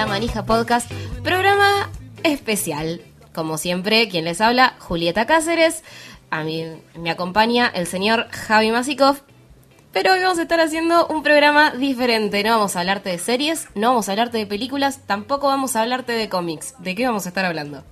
La Manija Podcast, programa especial. Como siempre, quien les habla, Julieta Cáceres. A mí me acompaña el señor Javi Masikov. Pero hoy vamos a estar haciendo un programa diferente. No vamos a hablarte de series, no vamos a hablarte de películas, tampoco vamos a hablarte de cómics. ¿De qué vamos a estar hablando?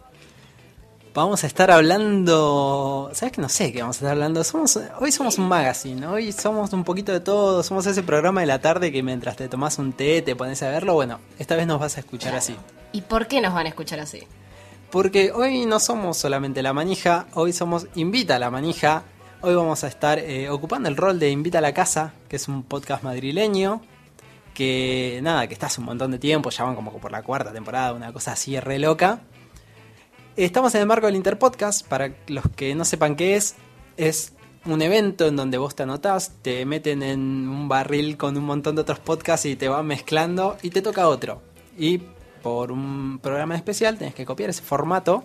Vamos a estar hablando. ¿Sabes que no sé qué vamos a estar hablando? Somos, hoy somos un magazine, hoy somos un poquito de todo. Somos ese programa de la tarde que mientras te tomas un té te pones a verlo. Bueno, esta vez nos vas a escuchar así. ¿Y por qué nos van a escuchar así? Porque hoy no somos solamente la manija, hoy somos Invita a la manija. Hoy vamos a estar eh, ocupando el rol de Invita a la casa, que es un podcast madrileño. Que nada, que está hace un montón de tiempo, ya van como por la cuarta temporada, una cosa así re loca. Estamos en el marco del Interpodcast, para los que no sepan qué es, es un evento en donde vos te anotás, te meten en un barril con un montón de otros podcasts y te van mezclando y te toca otro. Y por un programa especial tenés que copiar ese formato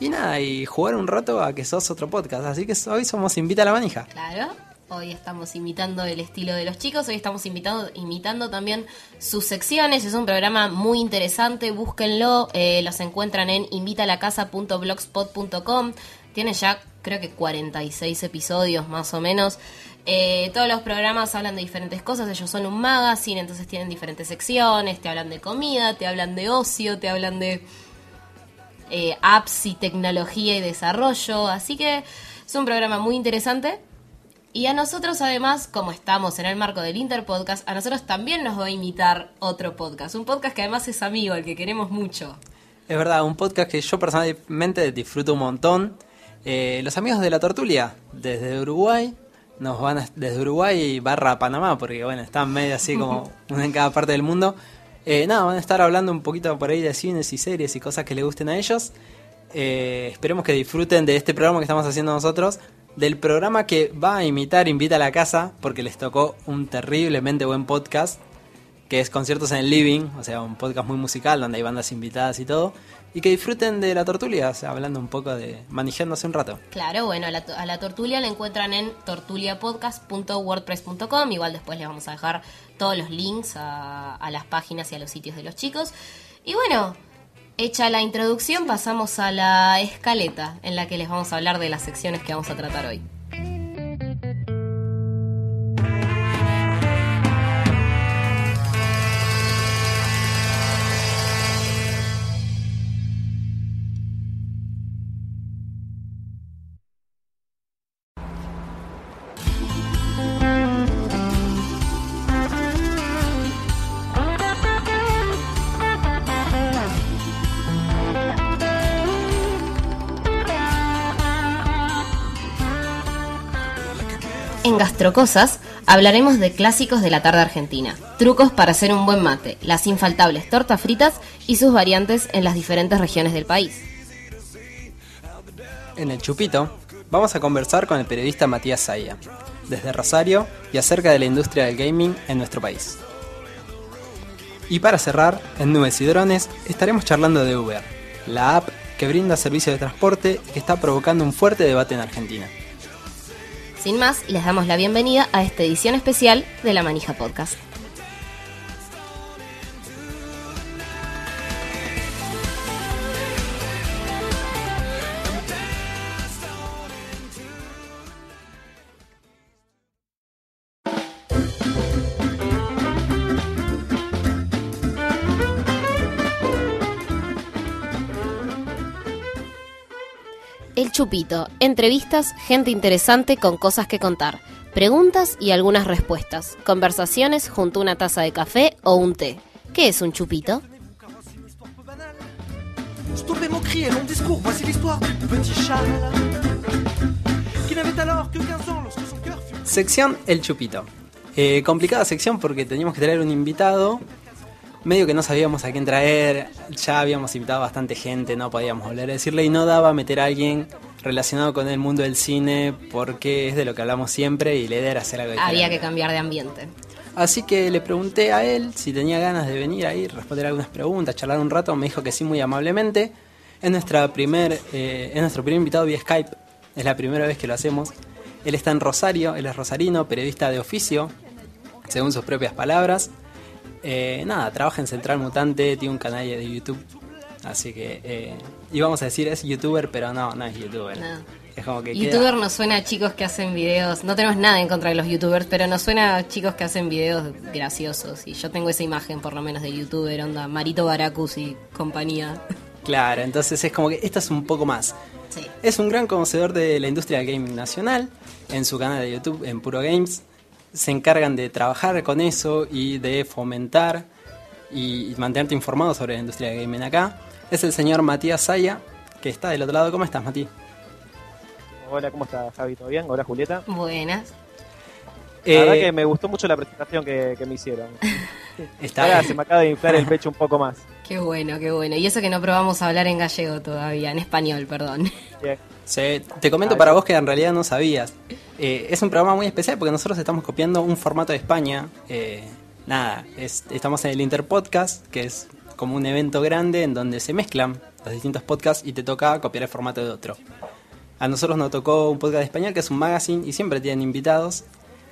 y nada, y jugar un rato a que sos otro podcast. Así que hoy somos Invita a la Manija. Claro. Hoy estamos imitando el estilo de los chicos, hoy estamos imitando, imitando también sus secciones. Es un programa muy interesante, búsquenlo. eh, los encuentran en invitalacasa.blogspot.com. Tiene ya creo que 46 episodios más o menos. Eh, todos los programas hablan de diferentes cosas, ellos son un magazine, entonces tienen diferentes secciones, te hablan de comida, te hablan de ocio, te hablan de eh, apps y tecnología y desarrollo. Así que es un programa muy interesante. Y a nosotros además, como estamos en el marco del Interpodcast, a nosotros también nos va a imitar otro podcast. Un podcast que además es amigo, el que queremos mucho. Es verdad, un podcast que yo personalmente disfruto un montón. Eh, los amigos de la Tortulia, desde Uruguay, nos van a- desde Uruguay barra Panamá, porque bueno, están medio así como en cada parte del mundo. Eh, nada, van a estar hablando un poquito por ahí de cines y series y cosas que les gusten a ellos. Eh, esperemos que disfruten de este programa que estamos haciendo nosotros, del programa que va a imitar Invita a la Casa, porque les tocó un terriblemente buen podcast, que es Conciertos en el Living, o sea, un podcast muy musical donde hay bandas invitadas y todo, y que disfruten de la tortulia, o sea, hablando un poco de manejándose un rato. Claro, bueno, a la, a la Tortulia la encuentran en tortuliapodcast.wordpress.com. Igual después les vamos a dejar todos los links a las páginas y a los sitios de los chicos. Y bueno, hecha la introducción, pasamos a la escaleta en la que les vamos a hablar de las secciones que vamos a tratar hoy. Gastrocosas hablaremos de clásicos de la tarde argentina, trucos para hacer un buen mate, las infaltables tortas fritas y sus variantes en las diferentes regiones del país. En el chupito Vamos a conversar con el periodista Matías Zaya, desde Rosario y acerca de la industria del gaming en nuestro país. Y para cerrar, en Nubes y Drones estaremos charlando de Uber, la app que brinda servicio de transporte y que está provocando un fuerte debate en Argentina. Sin más, les damos la bienvenida a esta edición especial de La Manija Podcast. Chupito. Entrevistas, gente interesante con cosas que contar. Preguntas y algunas respuestas. Conversaciones junto a una taza de café o un té. ¿Qué es un chupito? Stoppez mon cri et long discours, voici l'histoire du petit Charles qui n'avait alors que 15 ans lorsque son cœur fut... Sección El Chupito. Eh, complicada sección porque teníamos que traer un invitado. Medio que no sabíamos a quién traer. Ya habíamos invitado a bastante gente, no podíamos volver a decirle. Y no daba meter a alguien relacionado con el mundo del cine porque es de lo que hablamos siempre y la idea era hacer algo Había diferente. que cambiar de ambiente. Así que le pregunté a él si tenía ganas de venir ahí, responder algunas preguntas, charlar un rato. Me dijo que sí, muy amablemente. Es, nuestra primer, eh, es nuestro primer invitado vía Skype. Es la primera vez que lo hacemos. Él está en Rosario, él es rosarino, periodista de oficio, según sus propias palabras. Eh, nada, trabaja en Central Mutante, tiene un canal de YouTube. Así que eh, íbamos a decir es youtuber, pero no, no es youtuber. No. Es como que queda- Youtuber nos suena a chicos que hacen videos. No tenemos nada en contra de los youtubers, pero nos suena a chicos que hacen videos graciosos. Y yo tengo esa imagen, por lo menos, de youtuber, onda Marito Baracus y compañía. Claro, entonces es como que esto es un poco más. Sí. Es un gran conocedor de la industria del gaming nacional. En su canal de YouTube, en Puro Games, se encargan de trabajar con eso y de fomentar y mantenerte informado sobre la industria del gaming acá. Es el señor Matías Saya, que está del otro lado. ¿Cómo estás, Mati? Hola, ¿cómo estás, Javi? ¿Todo bien? Hola, Julieta. Buenas. La verdad Eh, que me gustó mucho la presentación que, que me hicieron. está Ahora se me acaba de inflar el pecho un poco más. Qué bueno, qué bueno. Y eso que no probamos a hablar en gallego todavía, en español, perdón. Se- te comento para vos que en realidad no sabías. Eh, es un programa muy especial porque nosotros estamos copiando un formato de España. Eh, nada, es- estamos en el Interpodcast, que es como un evento grande en donde se mezclan los distintos podcasts y te toca copiar el formato de otro. A nosotros nos tocó un podcast de español que es un magazine y siempre tienen invitados.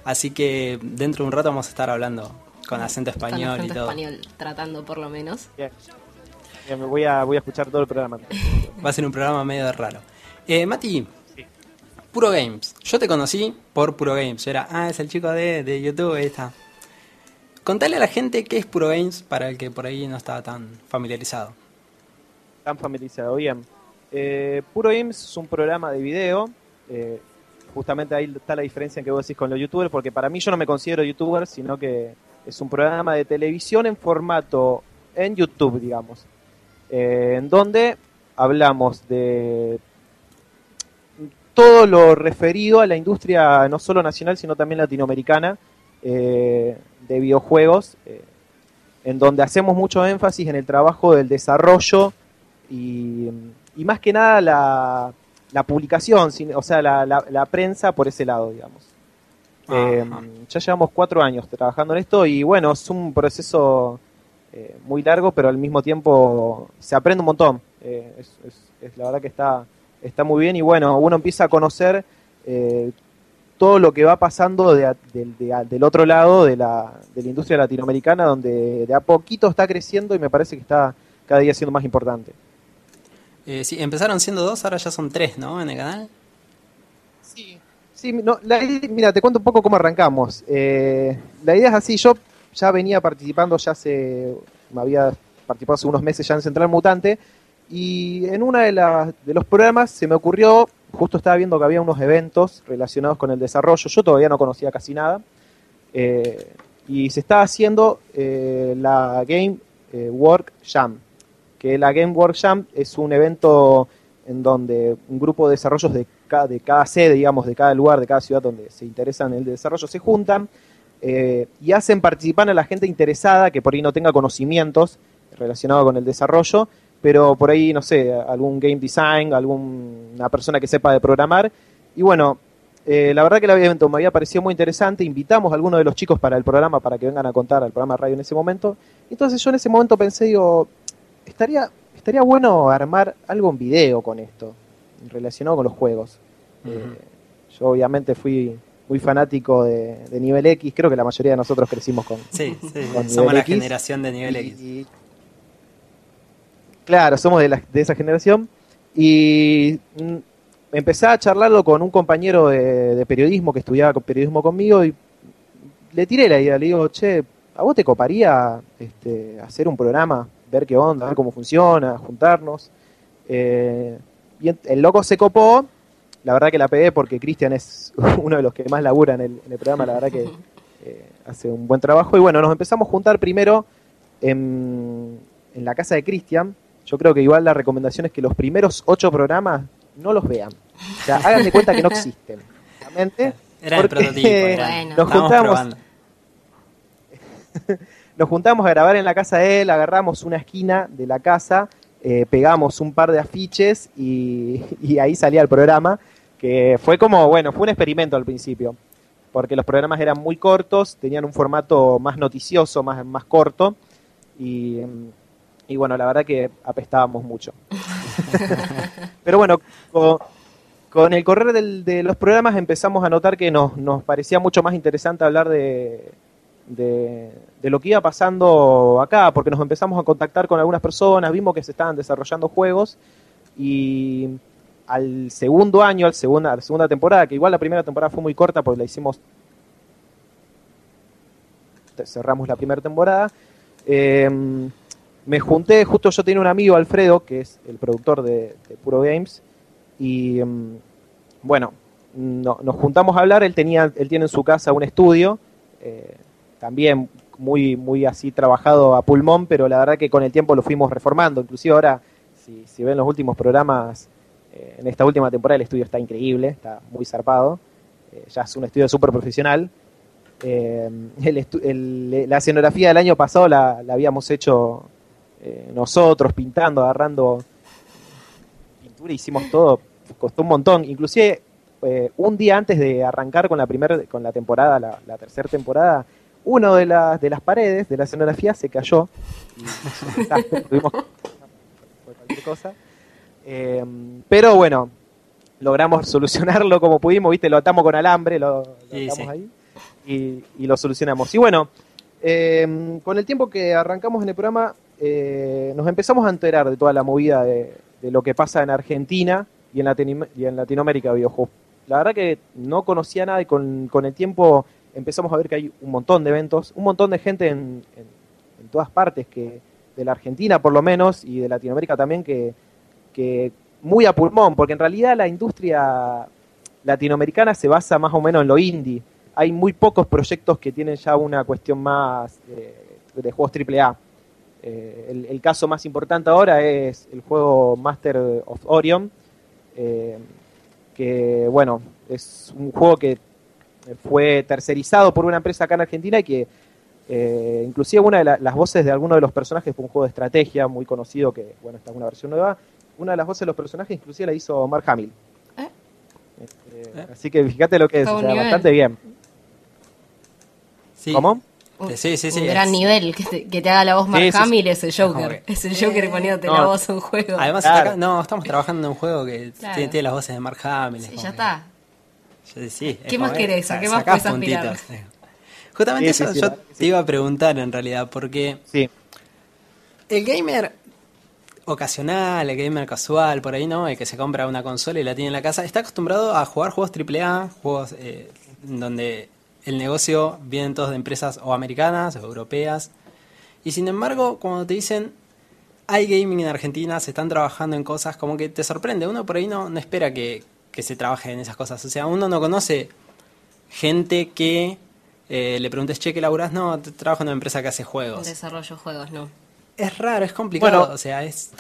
Así que dentro de un rato vamos a estar hablando con acento Con español acento y todo. español, tratando por lo menos. Bien. Bien, me voy a, voy a escuchar todo el programa. Va a ser un programa medio raro. Eh, Mati, Puro Games. Yo te conocí por Puro Games. Yo era, ah, es el chico de, de YouTube, ahí está. Contale a la gente qué es Puro Games para el que por ahí no estaba tan familiarizado. Tan familiarizado. Bien. Eh, Puro Games es un programa de video. eh, justamente ahí está la diferencia en que vos decís con los youtubers, porque para mí yo no me considero youtuber, sino que es un programa de televisión en formato en YouTube, digamos. eh, en donde hablamos de todo lo referido a la industria no solo nacional, sino también latinoamericana eh, de videojuegos, eh, en donde hacemos mucho énfasis en el trabajo del desarrollo y, más que nada la, publicación, o sea, la prensa por ese lado, digamos. Eh, Ajá. ya llevamos cuatro años trabajando en esto y bueno, es un proceso eh, muy largo, pero al mismo tiempo se aprende un montón. Eh, es, es- es la verdad que está, está muy bien y bueno, uno empieza a conocer eh, todo lo que va pasando de de a- del otro lado de la, de la industria latinoamericana, donde de a poquito está creciendo y me parece que está cada día siendo más importante. Eh, sí, empezaron siendo dos, ahora ya son tres, ¿no? En el canal. Sí, no, la mira, te cuento un poco cómo arrancamos. Eh, la idea es así, yo ya venía participando, ya hace, me había participado hace unos meses ya en Central Mutante, y en uno de, las- de los programas se me ocurrió, justo estaba viendo que había unos eventos relacionados con el desarrollo, yo todavía no conocía casi nada, eh, y se estaba haciendo eh, la Game eh, Work Jam, que la Game Work Jam es un evento en donde un grupo de desarrollos de cada, de cada sede, digamos, de cada lugar, de cada ciudad donde se interesan en el desarrollo, se juntan eh, y hacen participar a la gente interesada que por ahí no tenga conocimientos relacionados con el desarrollo, pero por ahí, no sé, algún game design, alguna persona que sepa de programar, y bueno, eh, la verdad que el evento me había parecido muy interesante. Invitamos a algunos de los chicos para el programa para que vengan a contar al programa radio en ese momento. Entonces yo en ese momento pensé, digo, estaría, estaría bueno armar algo en video con esto, relacionado con los juegos. Eh, yo obviamente fui muy fanático de, de nivel X, creo que la mayoría de nosotros crecimos con, Sí, sí, con somos la X. generación de nivel Y- X. y- claro, somos de, la- de esa generación. Y mm, empecé a charlarlo con un compañero de, de periodismo que estudiaba con periodismo conmigo y le tiré la idea. Le digo, che, ¿a vos te coparía este, hacer un programa, ver qué onda, ver cómo funciona, juntarnos? Eh, y el loco se copó. La verdad que la pegué porque Cristian es uno de los que más labura en el, en el programa. La verdad que eh, hace un buen trabajo. Y bueno, nos empezamos a juntar primero en, en la casa de Cristian. Yo creo que igual la recomendación es que los primeros ocho programas no los vean. O sea, hagan de cuenta que no existen. Realmente, Era el prototipo. era- Bueno. nos estábamos juntamos, probando. nos juntamos a grabar en la casa de él, agarramos una esquina de la casa, eh, pegamos un par de afiches y, y ahí salía el programa, que fue como, bueno, fue un experimento al principio, porque los programas eran muy cortos, tenían un formato más noticioso, más, más corto, y, y bueno, la verdad que apestábamos mucho. Pero bueno, con, con el correr del- de los programas empezamos a notar que nos, nos parecía mucho más interesante hablar de, de, lo que iba pasando acá, porque nos empezamos a contactar con algunas personas, vimos que se estaban desarrollando juegos y al segundo año, al segunda, a la segunda temporada, que igual la primera temporada fue muy corta porque la hicimos, cerramos la primera temporada, eh, me junté, justo yo tenía un amigo, Alfredo, que es el productor de, Puro Games, y mm, bueno, no- nos juntamos a hablar, él, tenía, él tiene en su casa un estudio, eh, también muy, muy así trabajado a pulmón, pero la verdad que con el tiempo lo fuimos reformando. Inclusive ahora, si, si ven los últimos programas, eh, en esta última temporada el estudio está increíble, está muy zarpado. Eh, ya es un estudio súper profesional. Eh, la escenografía del año pasado la, la habíamos hecho eh, nosotros, pintando, agarrando pintura, hicimos todo, costó un montón. Inclusive un día antes de arrancar con la primera, con la temporada, la tercera temporada, uno de las de las paredes de la escenografía se cayó. Y, tuvimos cualquier cosa. Eh, pero bueno, logramos solucionarlo como pudimos, viste, lo atamos con alambre, lo, lo Sí, atamos sí. ahí y, y lo solucionamos. Y bueno, eh, con el tiempo que arrancamos en el programa, eh, nos empezamos a enterar de toda la movida de, de lo que pasa en Argentina y en, Latino- y en Latinoamérica de videojuegos. La verdad que no conocía nada y con, con el tiempo empezamos a ver que hay un montón de eventos, un montón de gente en, todas partes, que de la Argentina por lo menos y de Latinoamérica también, que, muy a pulmón, porque en realidad la industria latinoamericana se basa más o menos en lo indie. Hay muy pocos proyectos que tienen ya una cuestión más eh, de juegos AAA. Eh, el, el caso más importante ahora es el juego Master of Orion, eh, que bueno, es un juego que fue tercerizado por una empresa acá en Argentina y que eh, inclusive una de la- las voces de alguno de los personajes fue un juego de estrategia muy conocido que, bueno, está en una versión nueva. Una de las voces de los personajes inclusive la hizo Mark Hamill. ¿Eh? Este, Así que fíjate lo que es, Está o sea, bastante bien. Sí. ¿Cómo? Un- Sí, sí, sí, Un es- gran nivel. Que te, que te haga la voz Mark Sí, sí, sí. Hamill es el Joker. Es el Joker poniéndote No. la voz a un juego. Además, Claro. acá- no, estamos trabajando en un juego que Claro. tiene, tiene las voces de Mark Hamill. Sí, ya que- está. Sí, sí, es ¿Qué más que querés? ¿A qué más puedes aspirar? puntitos, sí. Justamente Sí, sí, eso sí, yo te iba a preguntar en realidad, porque Sí. el gamer ocasional, el gamer casual, por ahí no, el que se compra una consola y la tiene en la casa, está acostumbrado a jugar juegos AAA, juegos eh, donde el negocio vienen todos de empresas o americanas o europeas. Y sin embargo, cuando te dicen hay gaming en Argentina, se están trabajando en cosas, como que te sorprende. Uno por ahí no, no espera que, que se trabaje en esas cosas. O sea, uno no conoce gente que eh, le preguntes, che, ¿qué laburás? No, te- trabajo en una empresa que hace juegos. Desarrollo de juegos, no. Es raro, es complicado. Bueno, o sea, es.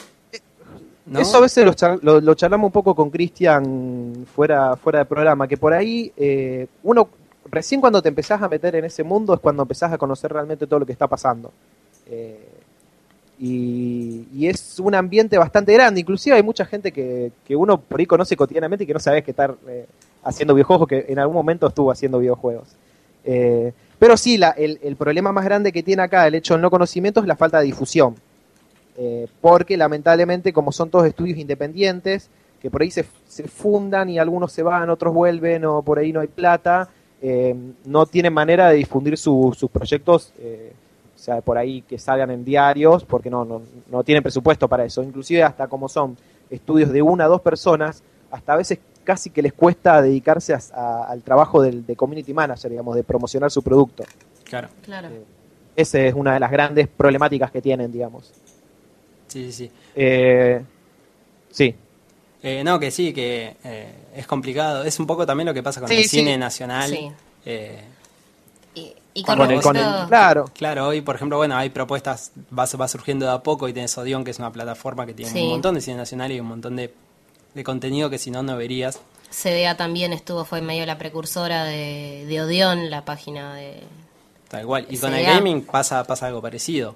¿no? Eso a veces lo, char- lo- lo charlamos un poco con Cristian fuera, fuera del programa, que por ahí eh, uno, recién cuando te empezás a meter en ese mundo es cuando empezás a conocer realmente todo lo que está pasando. Eh, y, es un ambiente bastante grande, inclusive hay mucha gente que, que uno por ahí conoce cotidianamente y que no sabes que está eh, haciendo videojuegos, que en algún momento estuvo haciendo videojuegos. Eh, pero sí, la- el, el problema más grande que tiene acá el hecho del no conocimiento es la falta de difusión. Eh, porque lamentablemente, como son todos estudios independientes, que por ahí se, se fundan y algunos se van, otros vuelven, o por ahí no hay plata, eh, no tienen manera de difundir su- sus proyectos, o sea, por ahí que salgan en diarios, porque no, no, no tienen presupuesto para eso. Inclusive hasta como son estudios de una o dos personas, hasta a veces casi que les cuesta dedicarse a- a- al trabajo del, de community manager, digamos, de promocionar su producto. Claro. Claro. Esa es una de las grandes problemáticas que tienen, digamos. Sí, sí, sí. Eh, sí. Eh, no, que sí, que eh, es complicado. Es un poco también lo que pasa con Sí, el sí. cine nacional. Sí. Eh, Y, y con, Con el- con el- claro. claro, hoy, por ejemplo, bueno, hay propuestas, va, va surgiendo de a poco y tenés Odeon, que es una plataforma que tiene Sí. un montón de cine nacional y un montón de, de contenido que si no, no verías. CDA también estuvo, fue medio la precursora de, de Odeon, la página de... Tal cual. Y con el gaming pasa, pasa algo parecido.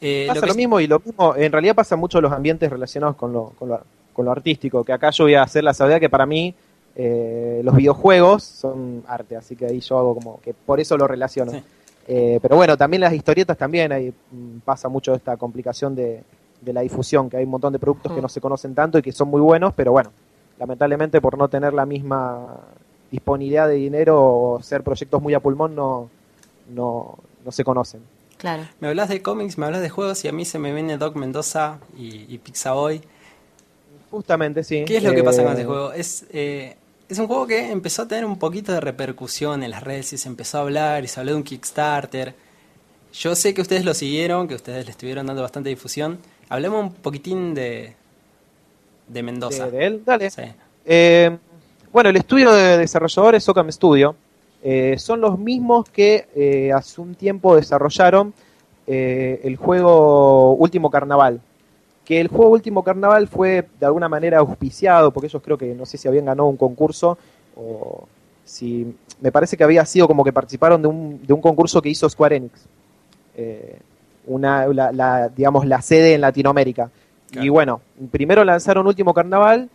Eh, Pasa lo es- mismo y lo mismo, en realidad pasa mucho en los ambientes relacionados con lo, con lo, con lo artístico, que acá yo voy a hacer la salvedad que para mí eh, los videojuegos son arte, así que ahí yo hago como que por eso lo relaciono. Sí. Eh, pero bueno, también las historietas también, ahí mm, pasa mucho esta complicación de, de la difusión, que hay un montón de productos que Mm. no se conocen tanto y que son muy buenos, pero bueno, lamentablemente por no tener la misma disponibilidad de dinero o ser proyectos muy a pulmón no, no, no se conocen. Claro. Me hablas de cómics, me hablas de juegos y a mí se me viene Doc Mendoza y, y Pixaboy. Justamente, sí. ¿Qué es lo que pasa con este juego? Es, eh, es un juego que empezó a tener un poquito de repercusión en las redes y se empezó a hablar y se habló de un Kickstarter. Yo sé que ustedes lo siguieron, que ustedes le estuvieron dando bastante difusión. Hablemos un poquitín de, de Mendoza. de, de él, dale. Sí. Eh, bueno, el estudio de desarrolladores Ocam Studio eh, son los mismos que eh, hace un tiempo desarrollaron eh, el juego Último Carnaval. Que el juego Último Carnaval fue de alguna manera auspiciado, porque ellos creo que no sé si habían ganado un concurso o si me parece que había sido como que participaron de un, de un concurso que hizo Square Enix. Eh, una, la, la, digamos, la sede en Latinoamérica. Y bueno, primero lanzaron Último Carnaval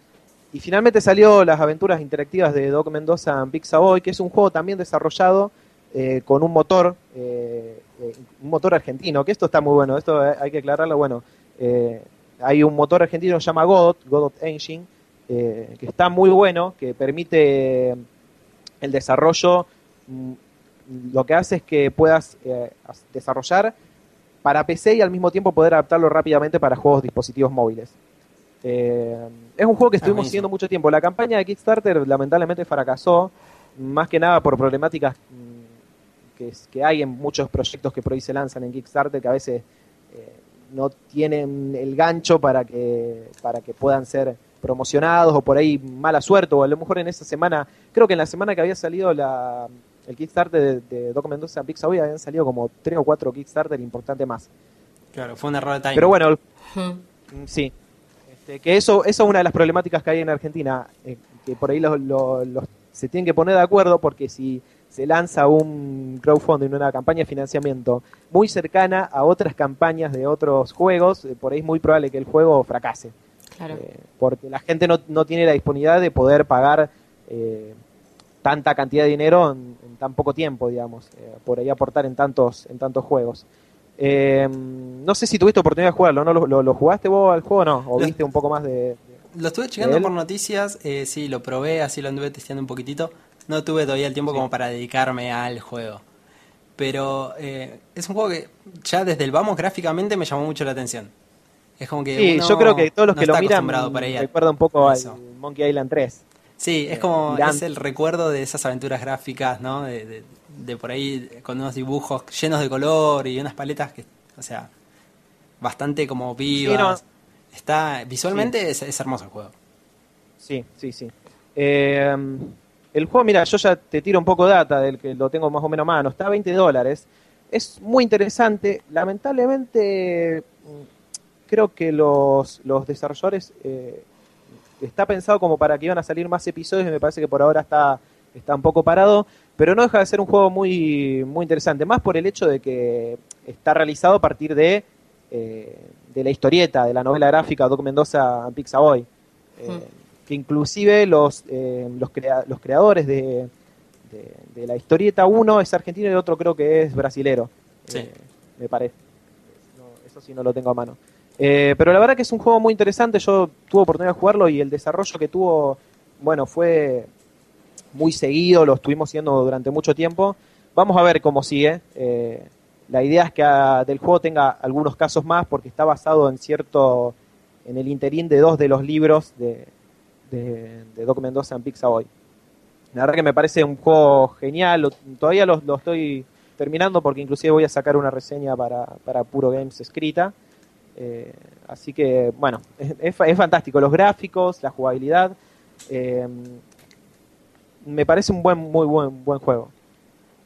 y finalmente salió las aventuras interactivas de Doc Mendoza en Pixaboy, que es un juego también desarrollado eh, con un motor, eh, eh, un motor argentino, que esto está muy bueno, esto hay que aclararlo, bueno, eh, hay un motor argentino que se llama Godot, Godot Engine, eh, que está muy bueno, que permite el desarrollo, mm, lo que hace es que puedas eh, desarrollar para PC y al mismo tiempo poder adaptarlo rápidamente para juegos dispositivos móviles. Eh, es un juego que estuvimos buenísimo. siguiendo mucho tiempo. La campaña de Kickstarter lamentablemente fracasó, más que nada por problemáticas mm, que, hay en muchos proyectos que por ahí se lanzan en Kickstarter que a veces eh, no tienen el gancho para que, para que puedan ser promocionados o por ahí mala suerte o a lo mejor en esa semana, creo que en la semana que había salido la, el Kickstarter de, de Doc Mendoza en Pixabay habían salido como tres o cuatro Kickstarter importantes más. Claro, fue un error de timing. Pero bueno. Mm, Sí. Este, que eso, eso es una de las problemáticas que hay en Argentina, eh, que por ahí los, los- los- se tienen que poner de acuerdo porque si se lanza un crowdfunding, una campaña de financiamiento muy cercana a otras campañas de otros juegos, eh, por ahí es muy probable que el juego fracase. Claro. Eh, porque la gente no, no tiene la disponibilidad de poder pagar eh, tanta cantidad de dinero en, en tan poco tiempo, digamos, eh, por ahí aportar en tantos, en tantos juegos. Eh, no sé si tuviste oportunidad de jugarlo, ¿no? ¿Lo, lo- lo jugaste vos al juego o no? ¿O Lo- viste un poco más de...? de- Lo estuve checando por noticias, eh, sí, lo probé, así lo anduve testeando un poquitito. No tuve todavía el tiempo Sí. como para dedicarme al juego. Pero eh, es un juego que ya desde el vamos gráficamente me llamó mucho la atención. Es como que Sí, uno yo creo que todos los no que lo miran recuerda un poco a al eso. Monkey Island 3. Sí, es eh, como es el recuerdo de esas aventuras gráficas, ¿no? De, de- de por ahí con unos dibujos llenos de color y unas paletas que, o sea, bastante como vivas. Está visualmente es, es hermoso el juego. Sí, sí, sí. Eh, el juego, mira, yo ya te tiro un poco de data del que lo tengo más o menos a mano. Está a 20 dólares. Es muy interesante. Lamentablemente, mm, creo que los, los desarrolladores eh, está pensado como para que iban a salir más episodios y me parece que por ahora está, está un poco parado. Pero no deja de ser un juego muy, muy interesante. Más por el hecho de que está realizado a partir de, eh, de la historieta, de la novela gráfica Doc Mendoza Pixaboy. Eh, que inclusive los, eh, los, crea- los creadores de, de- de la historieta, uno es argentino y el otro creo que es brasilero, Sí. eh, me parece. No, eso sí no lo tengo a mano. Eh, pero la verdad que es un juego muy interesante, yo tuve oportunidad de jugarlo y el desarrollo que tuvo, bueno, fue muy seguido, lo estuvimos siguiendo durante mucho tiempo. Vamos a ver cómo sigue. La idea es que ah, del juego tenga algunos casos más porque está basado en cierto, en el interín de dos de los libros de, de, de Doc Mendoza en Pixaboy. La verdad que me parece un juego genial, todavía lo, lo estoy terminando porque inclusive voy a sacar una reseña para, para Puro Games escrita. Eh, así que, bueno, es, es fa- es fantástico. Los gráficos, la jugabilidad. eh, me parece un buen, muy buen, buen juego.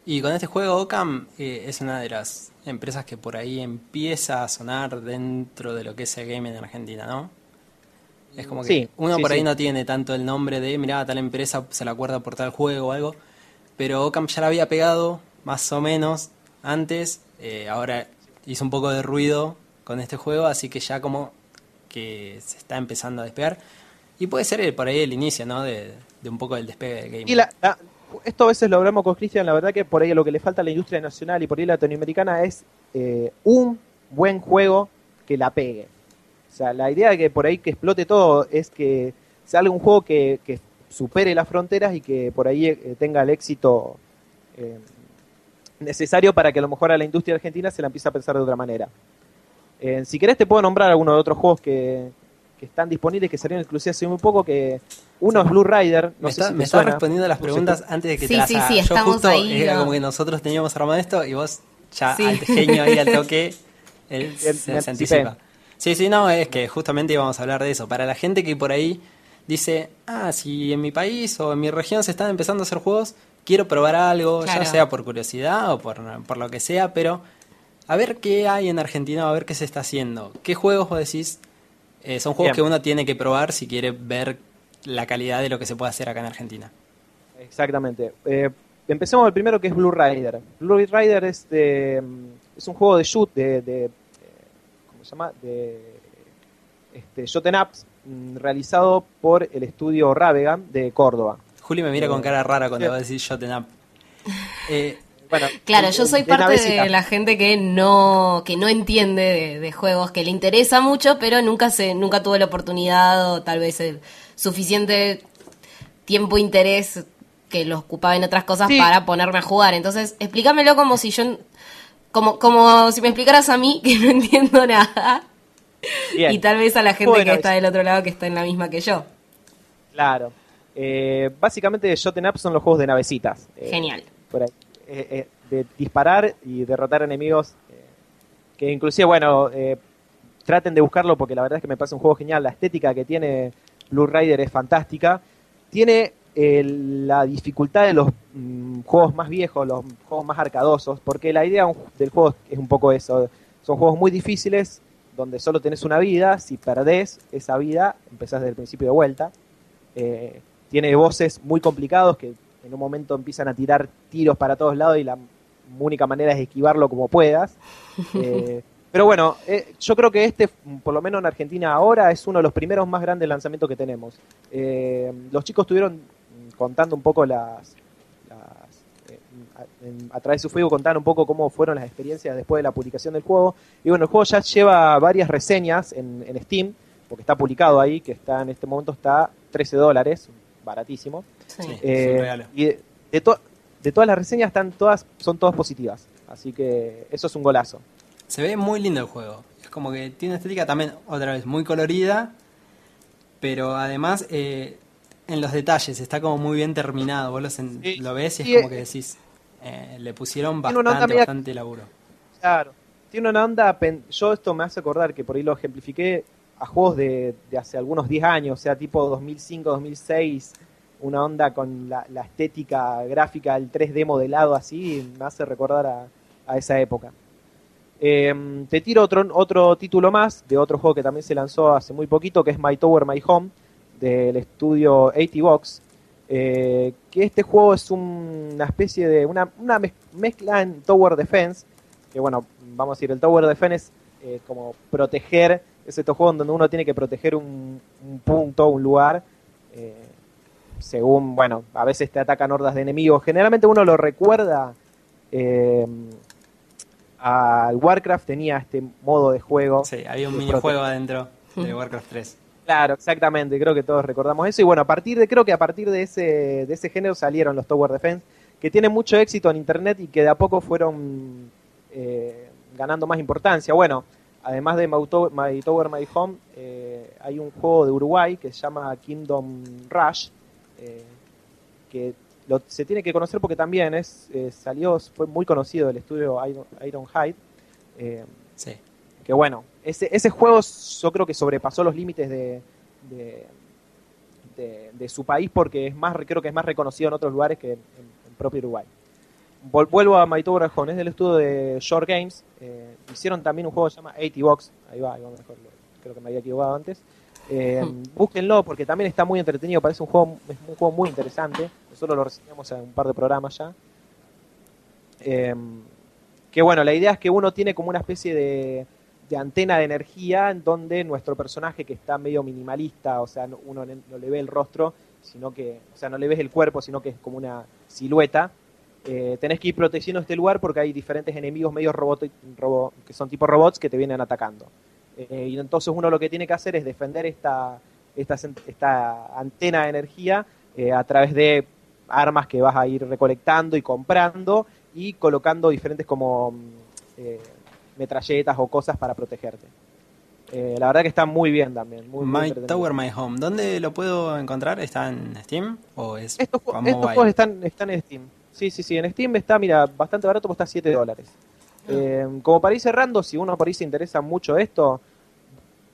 Y con este juego, Ocam eh, es una de las empresas que por ahí empieza a sonar dentro de lo que es el gaming en Argentina, ¿no? Es como que Sí, uno sí, por ahí sí. no tiene tanto el nombre de, mirá, tal empresa se la acuerda por tal juego o algo, pero Ocam ya la había pegado más o menos antes, eh, ahora hizo un poco de ruido con este juego, así que ya como que se está empezando a despegar. Y puede ser eh, por ahí el inicio, ¿no? De, de un poco del despegue del gaming. Y la- la- esto a veces lo hablamos con Cristian, la verdad que por ahí lo que le falta a la industria nacional y por ahí latinoamericana es eh, un buen juego que la pegue. O sea, la idea de que por ahí que explote todo es que salga un juego que, que supere las fronteras y que por ahí eh, tenga el éxito eh, necesario para que a lo mejor a la industria argentina se la empiece a pensar de otra manera. Eh, si querés te puedo nombrar algunos de otros juegos que, que están disponibles, que salieron inclusive hace muy poco, que uno es Blue Rider, no me sé está, si me respondiendo a las preguntas antes de que Sí, te las sí, haga. sí, Yo estamos justo ahí, era ¿no? como que nosotros teníamos armado esto y vos ya Sí. al genio ahí al toque él se, se anticipa. Sí, sí, no, es que justamente íbamos a hablar de eso. Para la gente que por ahí dice, ah, si en mi país o en mi región se están empezando a hacer juegos, quiero probar algo, Claro. ya sea por curiosidad o por, por lo que sea, pero a ver qué hay en Argentina, a ver qué se está haciendo. ¿Qué juegos vos decís? eh, son juegos Bien. que uno tiene que probar si quiere ver la calidad de lo que se puede hacer acá en Argentina. Exactamente. Eh, empecemos el primero que es Blue Rider. Blue Rider es, de, mm, es un juego de shoot, de, de, eh, ¿cómo se llama? De este, Shoten Ups, mm, realizado por el estudio Ravegan de Córdoba. Juli me mira Eh, con cara rara cuando sí. va a decir Shoten Up. Eh, Bueno, Claro, de- yo soy de parte navecita. de la gente que no que no entiende de, de juegos, que le interesa mucho, pero nunca se nunca tuvo la oportunidad o tal vez el suficiente tiempo e interés que lo ocupaba en otras cosas Sí. para ponerme a jugar. Entonces, explícamelo como si yo como como si me explicaras a mí que no entiendo nada Bien. y tal vez a la gente Bueno, que está es- del otro lado que está en la misma que yo. Claro. Eh, básicamente, Shoten Up son los juegos de navecitas. Eh, Genial. por ahí, eh, de disparar y derrotar enemigos. que inclusive, bueno, traten de buscarlo porque la verdad es que me parece un juego genial. La estética que tiene Blue Rider es fantástica. Tiene la dificultad de los mm, juegos más viejos, los juegos más arcadosos, porque la idea del juego es un poco eso. Son juegos muy difíciles donde solo tenés una vida. Si perdés esa vida, empezás desde el principio de vuelta. Eh, tiene voces muy complicados que en un momento empiezan a tirar tiros para todos lados y la única manera es esquivarlo como puedas. Eh, pero bueno, eh, yo creo que este, por lo menos en Argentina ahora, es uno de los primeros más grandes lanzamientos que tenemos. Los chicos estuvieron mm, contando un poco las... las, eh, a, en- a través de su Facebook contaron un poco cómo fueron las experiencias después de la publicación del juego. Y bueno, el juego ya lleva varias reseñas en, en Steam, porque está publicado ahí, que está en este momento está 13 dólares, baratísimo. Sí. Eh, es un regalo. y de, de to- de todas las reseñas están todas, son todas positivas. Así que eso es un golazo. Se ve muy lindo el juego. Es como que tiene una estética también, otra vez, muy colorida. Pero además, eh, en los detalles, está como muy bien terminado. Vos lo, sen- Sí. lo ves y es como eh, que decís, eh, le pusieron bastante, bastante laburo. Claro. Tiene una onda, yo esto me hace acordar que por ahí lo ejemplifiqué a juegos de, de hace algunos 10 años, o sea, tipo 2005, 2006, una onda con la, la estética gráfica, el 3D modelado así, me hace recordar a, a esa época. Eh, te tiro otro, otro título más de otro juego que también se lanzó hace muy poquito, que es My Tower, My Home, del estudio 80 Box. eh, que este juego es un- una especie de una, una mez- mezcla en Tower Defense, que bueno, vamos a decir, el Tower Defense es eh, como proteger, es estos juegos donde uno tiene que proteger un, un punto, un lugar, eh, según, bueno, a veces te atacan hordas de enemigos. Generalmente uno lo recuerda eh, al Warcraft, tenía este modo de juego. Sí, había un minijuego adentro de Warcraft 3. Claro, exactamente, creo que todos recordamos eso. Y bueno, a partir de, creo que a partir de ese, de ese género salieron los Tower Defense, que tienen mucho éxito en internet y que de a poco fueron eh, ganando más importancia. Bueno, además de My To- My Tower, My Home, eh, hay un juego de Uruguay que se llama Kingdom Rush, eh, que lo- se tiene que conocer porque también es eh, salió, fue muy conocido del estudio Iron, Ironhide. Eh, Sí. que bueno, ese, ese juego yo creo que sobrepasó los límites de, de, de- de su país porque es más creo que es más reconocido en otros lugares que en, en propio Uruguay. Vuelvo a Tower Home, es del estudio de Short Games. eh, hicieron también un juego que se llama 80 Box. Ahí va, ahí va mejor, creo que me había equivocado antes. Eh, búsquenlo porque también está muy entretenido, parece un juego, es un juego muy interesante. Nosotros lo reseñamos en un par de programas ya. Eh, que bueno, la idea es que uno tiene como una especie de, de antena de energía en donde nuestro personaje que está medio minimalista, o sea, no- uno no le ve el rostro, sino que, o sea, no le ves el cuerpo, sino que es como una silueta. Eh, tenés que ir protegiendo este lugar porque hay diferentes enemigos medio robot, robo- que son tipo robots que te vienen atacando. Eh, y entonces uno lo que tiene que hacer es defender esta, esta, esta antena de energía eh, a través de armas que vas a ir recolectando y comprando y colocando diferentes como mm, metralletas o cosas para protegerte. Eh, la verdad que está muy bien también. Muy, My. Tower, My Home. ¿Dónde lo puedo encontrar? ¿Está en Steam? ¿O es Estos, estos mobile? juegos están, están en Steam. Sí, sí, sí. En Steam está, mira, bastante barato, porque está 7 dólares. Eh, como para ir cerrando, si uno por ahí se interesa mucho esto,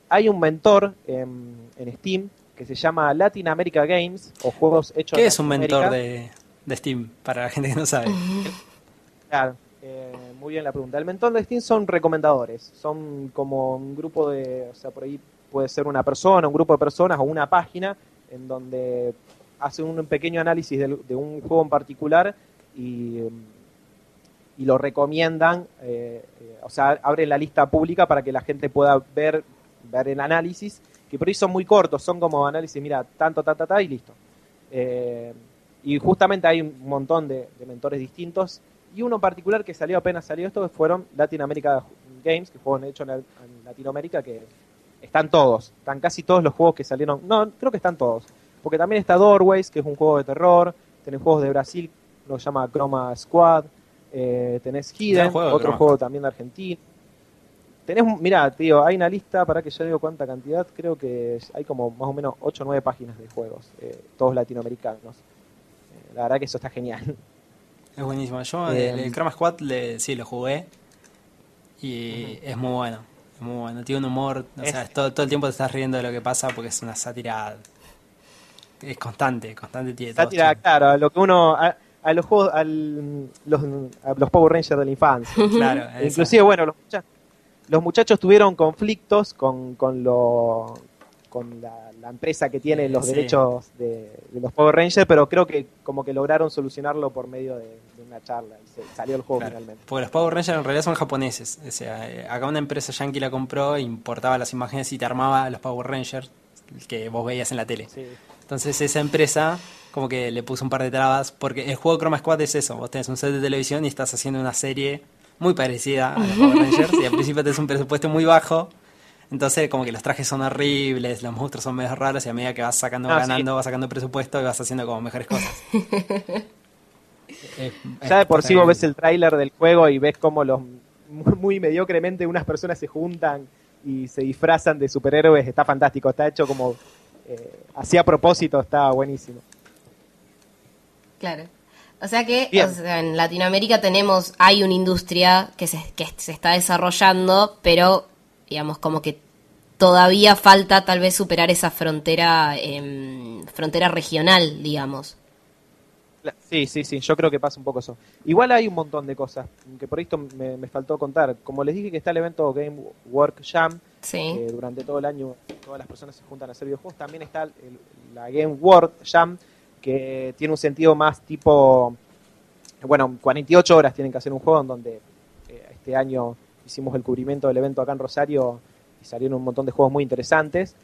hay un mentor en, en Steam que se llama Latin America Games o juegos hechos ¿Qué en es un mentor de, de Steam? Para la gente que no sabe. Claro, eh, muy bien la pregunta. El mentor de Steam son recomendadores, son como un grupo de, o sea, por ahí puede ser una persona, un grupo de personas o una página en donde hacen un pequeño análisis de, un juego en particular y, em, y lo recomiendan, eh, eh, o sea, abren la lista pública para que la gente pueda ver, ver el análisis, que por ahí son muy cortos, son como análisis, mira, tanto, ta, ta, ta, y listo. Eh, y justamente hay un montón de mentores distintos. Y uno en particular que salió apenas salió esto, fueron Latin America Games, que juegos hechos en, en Latinoamérica, que están todos, están casi todos los juegos que salieron. No, creo que están todos. Porque también está Doorways, que es un juego de terror. Tenés juegos de Brasil, lo llama Chroma Squad. Eh, tenés Hidden, juego otro Chroma juego también de Argentina. Tenés, mirá, tío, hay una lista, para que yo digo cuánta cantidad, creo que hay como más o menos 8 o 9 páginas de juegos, eh, todos latinoamericanos. Eh, la verdad que eso está genial. Es buenísimo. Yo Eh, el, el Chroma Squad le, sí lo jugué y es muy bueno. Es muy bueno. Tiene un humor, o Es- sea, todo, todo el tiempo te estás riendo de lo que pasa porque es una sátira. Es constante, constante. Tiene Sátira, claro, a lo que uno, a, a los juegos, al, los, a los Power Rangers de la infancia. Claro. Inclusive, bueno, los, los muchachos tuvieron conflictos con, con, lo, con la, la empresa que tiene los Sí. derechos de, de los Power Rangers, pero creo que como que lograron solucionarlo por medio de, de una charla y se, salió el juego Claro, finalmente. Porque los Power Rangers en realidad son japoneses. O sea, eh, acá una empresa yankee la compró, importaba las imágenes y te armaba los Power Rangers que vos veías en la tele. Sí. Entonces esa empresa como que le puso un par de trabas porque el juego Chroma Squad es eso. Vos tenés un set de televisión y estás haciendo una serie muy parecida a los Power Rangers y al principio tenés un presupuesto muy bajo. Entonces como que los trajes son horribles, los monstruos son medio raros y a medida que vas sacando, Ah, sí. ganando, vas sacando presupuesto y vas haciendo como mejores cosas. Es- Ya de por sí vos ves el tráiler del juego y ves como los muy, muy mediocremente unas personas se juntan y se disfrazan de superhéroes, está fantástico, está hecho como eh, así a propósito, está buenísimo. Claro. O sea que Bien. o sea, en Latinoamérica tenemos, hay una industria que se, que se está desarrollando, pero digamos como que todavía falta tal vez superar esa frontera, em, frontera regional, digamos. Sí, sí, sí, yo creo que pasa un poco eso. Igual hay un montón de cosas que por esto me, me faltó contar. Como les dije que está el evento Game Work Jam, Sí. que durante todo el año todas las personas se juntan a hacer videojuegos, también está el- la Game World Jam, que tiene un sentido más tipo, bueno, 48 horas tienen que hacer un juego en donde eh, este año hicimos el cubrimiento del evento acá en Rosario y salieron un montón de juegos muy interesantes.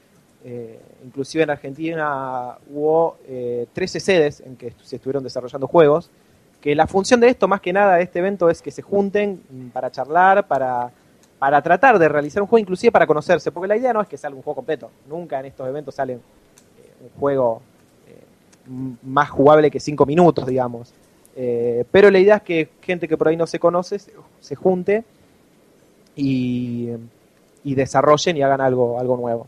Eh, inclusive en Argentina hubo eh, 13 sedes en que se estuvieron desarrollando juegos, que la función de esto, más que nada, de este evento, es que se junten para charlar, para, para tratar de realizar un juego, inclusive para conocerse, porque la idea no es que salga un juego completo, nunca en estos eventos sale eh, un juego eh, más jugable que 5 minutos, digamos. Eh, pero la idea es que gente que por ahí no se conoce se, se junte y, y desarrollen y hagan algo, algo nuevo.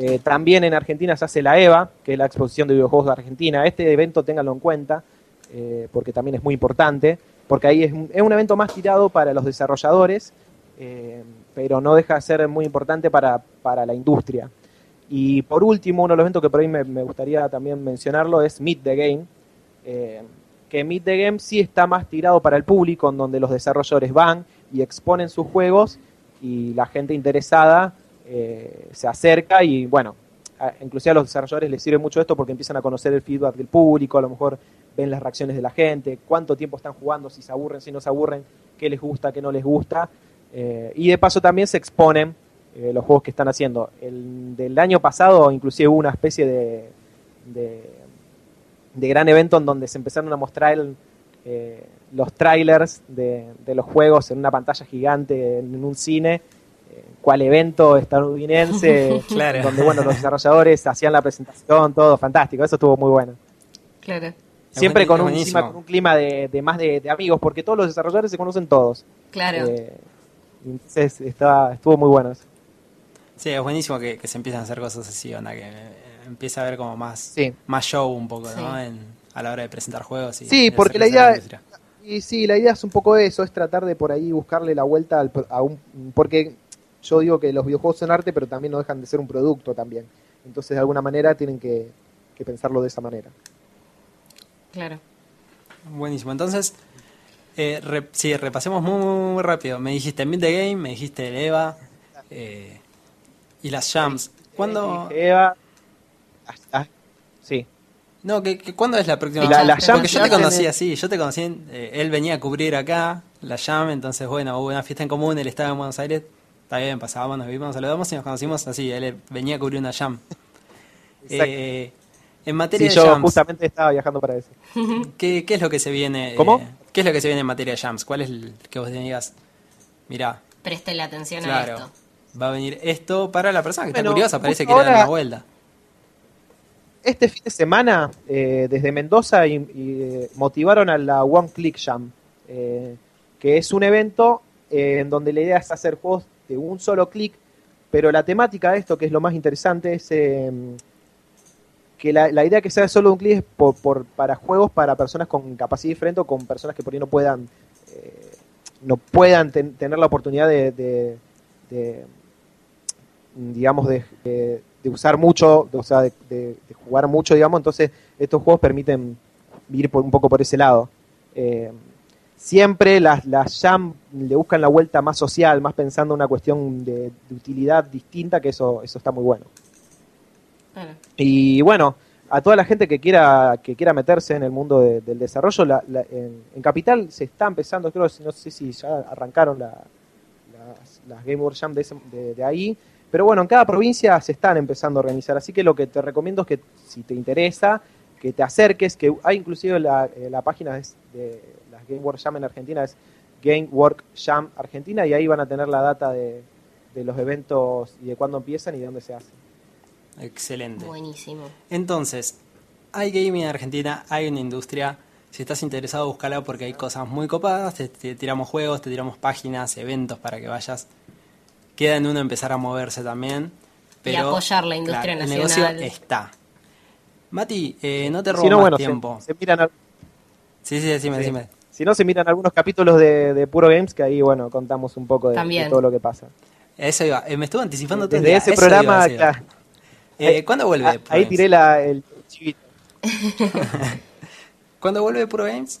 Eh, también en Argentina se hace la EVA, que es la exposición de videojuegos de Argentina. Este evento ténganlo en cuenta, eh, porque también es muy importante, porque ahí es un, es un evento más tirado para los desarrolladores, eh, pero no deja de ser muy importante para, para la industria. Y por último, uno de los eventos que por ahí me, me gustaría también mencionarlo es Meet the Game, que Meet the Game sí está más tirado para el público, en donde los desarrolladores van y exponen sus juegos y la gente interesada eh, se acerca y bueno, inclusive a los desarrolladores les sirve mucho esto porque empiezan a conocer el feedback del público, a lo mejor ven las reacciones de la gente, cuánto tiempo están jugando, si se aburren, si no se aburren, qué les gusta, qué no les gusta. Eh, y de paso también se exponen eh, los juegos que están haciendo. El del año pasado inclusive hubo una especie de, de, gran evento en donde se empezaron a mostrar el, los trailers de, de los juegos en una pantalla gigante en un cine. eh, cual evento estadounidense Claro. donde bueno los desarrolladores hacían la presentación todo fantástico eso estuvo muy bueno Claro, siempre con un, con clima de, de más de, de amigos porque todos los desarrolladores se conocen todos claro. Eh, entonces está, estuvo muy bueno eso. Sí, es buenísimo que, que se empiezan a hacer cosas así, onda, que eh, empieza a haber como más, Sí. más show un poco, ¿no? En- a la hora de presentar juegos. Y, Sí, porque la idea- industria. Y sí, la idea es un poco eso, es tratar de por ahí buscarle la vuelta al, pro- a un... Porque yo digo que los videojuegos son arte, pero también no dejan de ser un producto también. Entonces, de alguna manera, tienen que, que pensarlo de esa manera. Claro. Buenísimo. Entonces, eh, re- sí, repasemos muy, muy, muy rápido. Me dijiste Meet the Game, me dijiste el EVA eh, y las Jams. ¿Cuándo? Eva, ah, ah, sí. No, que, que- ¿cuándo es la próxima? Y la- las Porque yo te conocí así, yo te conocí, en- eh, él venía a cubrir acá la Jam, entonces bueno, hubo una fiesta en común, él estaba en Buenos Aires, está bien, pasábamos, nos vimos, nos saludamos y nos conocimos así, él venía a cubrir una Jam. Eh, en Sí, materia de yo Jams, justamente estaba viajando para eso. ¿qué, qué es lo que se viene? eh, ¿Cómo? ¿Qué es lo que se viene en materia de Jams? ¿Cuál es el que vos digas? Mirá, Presten atención a esto. va a venir esto para la persona que está curiosa, parece que dar ahora- una vuelta. Este fin de semana, eh, desde Mendoza, eh, motivaron a la One Click Jam, eh, que es un evento en donde la idea es hacer juegos de un solo clic, pero la temática de esto, que es lo más interesante, es que la, idea que sea solo un clic es por, por- para juegos para personas con capacidad diferente o con personas que por ahí no puedan, no puedan ten- tener la oportunidad de, de- de, digamos, de, de- de usar mucho, o sea, de, de- de jugar mucho, digamos, entonces estos juegos permiten ir por, un poco por ese lado. Eh, siempre las, las Jam le buscan la vuelta más social, más pensando en una cuestión de, de utilidad distinta, que eso, eso está muy bueno. Claro. Y bueno, a toda la gente que quiera que quiera meterse en el mundo de- del desarrollo, la- la- en, en Capital se está empezando, creo, no sé si ya arrancaron la- las, las Game World Jam de, ese- de- de ahí, pero bueno, en cada provincia se están empezando a organizar, así que lo que te recomiendo es que si te interesa, que te acerques, que hay inclusive la, eh, la página de las Game World Jam en Argentina, es Game Work Jam Argentina, y ahí van a tener la data de, de los eventos y de cuándo empiezan y de dónde se hacen. Excelente. Buenísimo. Entonces, hay gaming en Argentina, hay una industria. Si estás interesado, búscala porque hay cosas muy copadas. Te, te tiramos juegos, te tiramos páginas, eventos para que vayas. Queda en uno empezar a moverse también. Pero, apoyar la industria claro, nacional. El negocio está. Mati, eh, no te robo Si no, más bueno, se- tiempo. Se, miran, al- Sí, sí, decime, Sí. decime. si no, se miran algunos capítulos de, de Puro Games, que ahí, bueno, contamos un poco de, todo lo que pasa. Eso iba. Eh, me estuvo anticipando todo el Desde día. ese Eso programa, iba. claro, Eh, ¿Cuándo vuelve? ah, ahí tiré la, el chivito. ¿Cuándo vuelve Puro Games?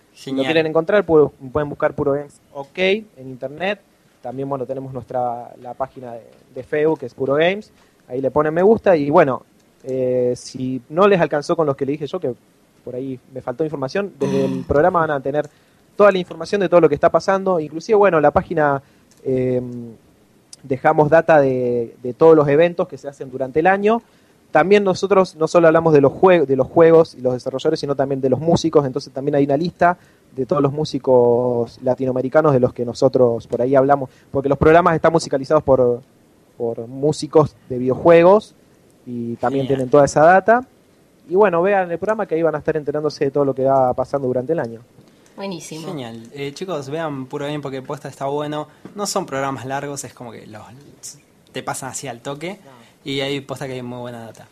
Si lo Genial. quieren encontrar, pu- pueden buscar Puro Games OK en internet. También, bueno, tenemos nuestra la página de, de Facebook, que es Puro Games. Ahí le ponen me gusta. Y bueno, eh, si no les alcanzó con los que le dije yo, que por ahí me faltó información, desde el programa van a tener toda la información de todo lo que está pasando. Inclusive, bueno, la página eh, dejamos data de, de todos los eventos que se hacen durante el año. También nosotros no solo hablamos de los, jue- de los juegos y los desarrolladores, sino también de los músicos. Entonces también hay una lista de todos los músicos latinoamericanos de los que nosotros por ahí hablamos. Porque los programas están musicalizados por, por músicos de videojuegos y también Genial. tienen toda esa data. Y bueno, vean el programa que ahí van a estar enterándose de todo lo que va pasando durante el año. Buenísimo. Genial. Eh, chicos, vean puro bien porque posta está bueno. No son programas largos, es como que los te pasan así al toque. Y ahí posta que hay muy buena data.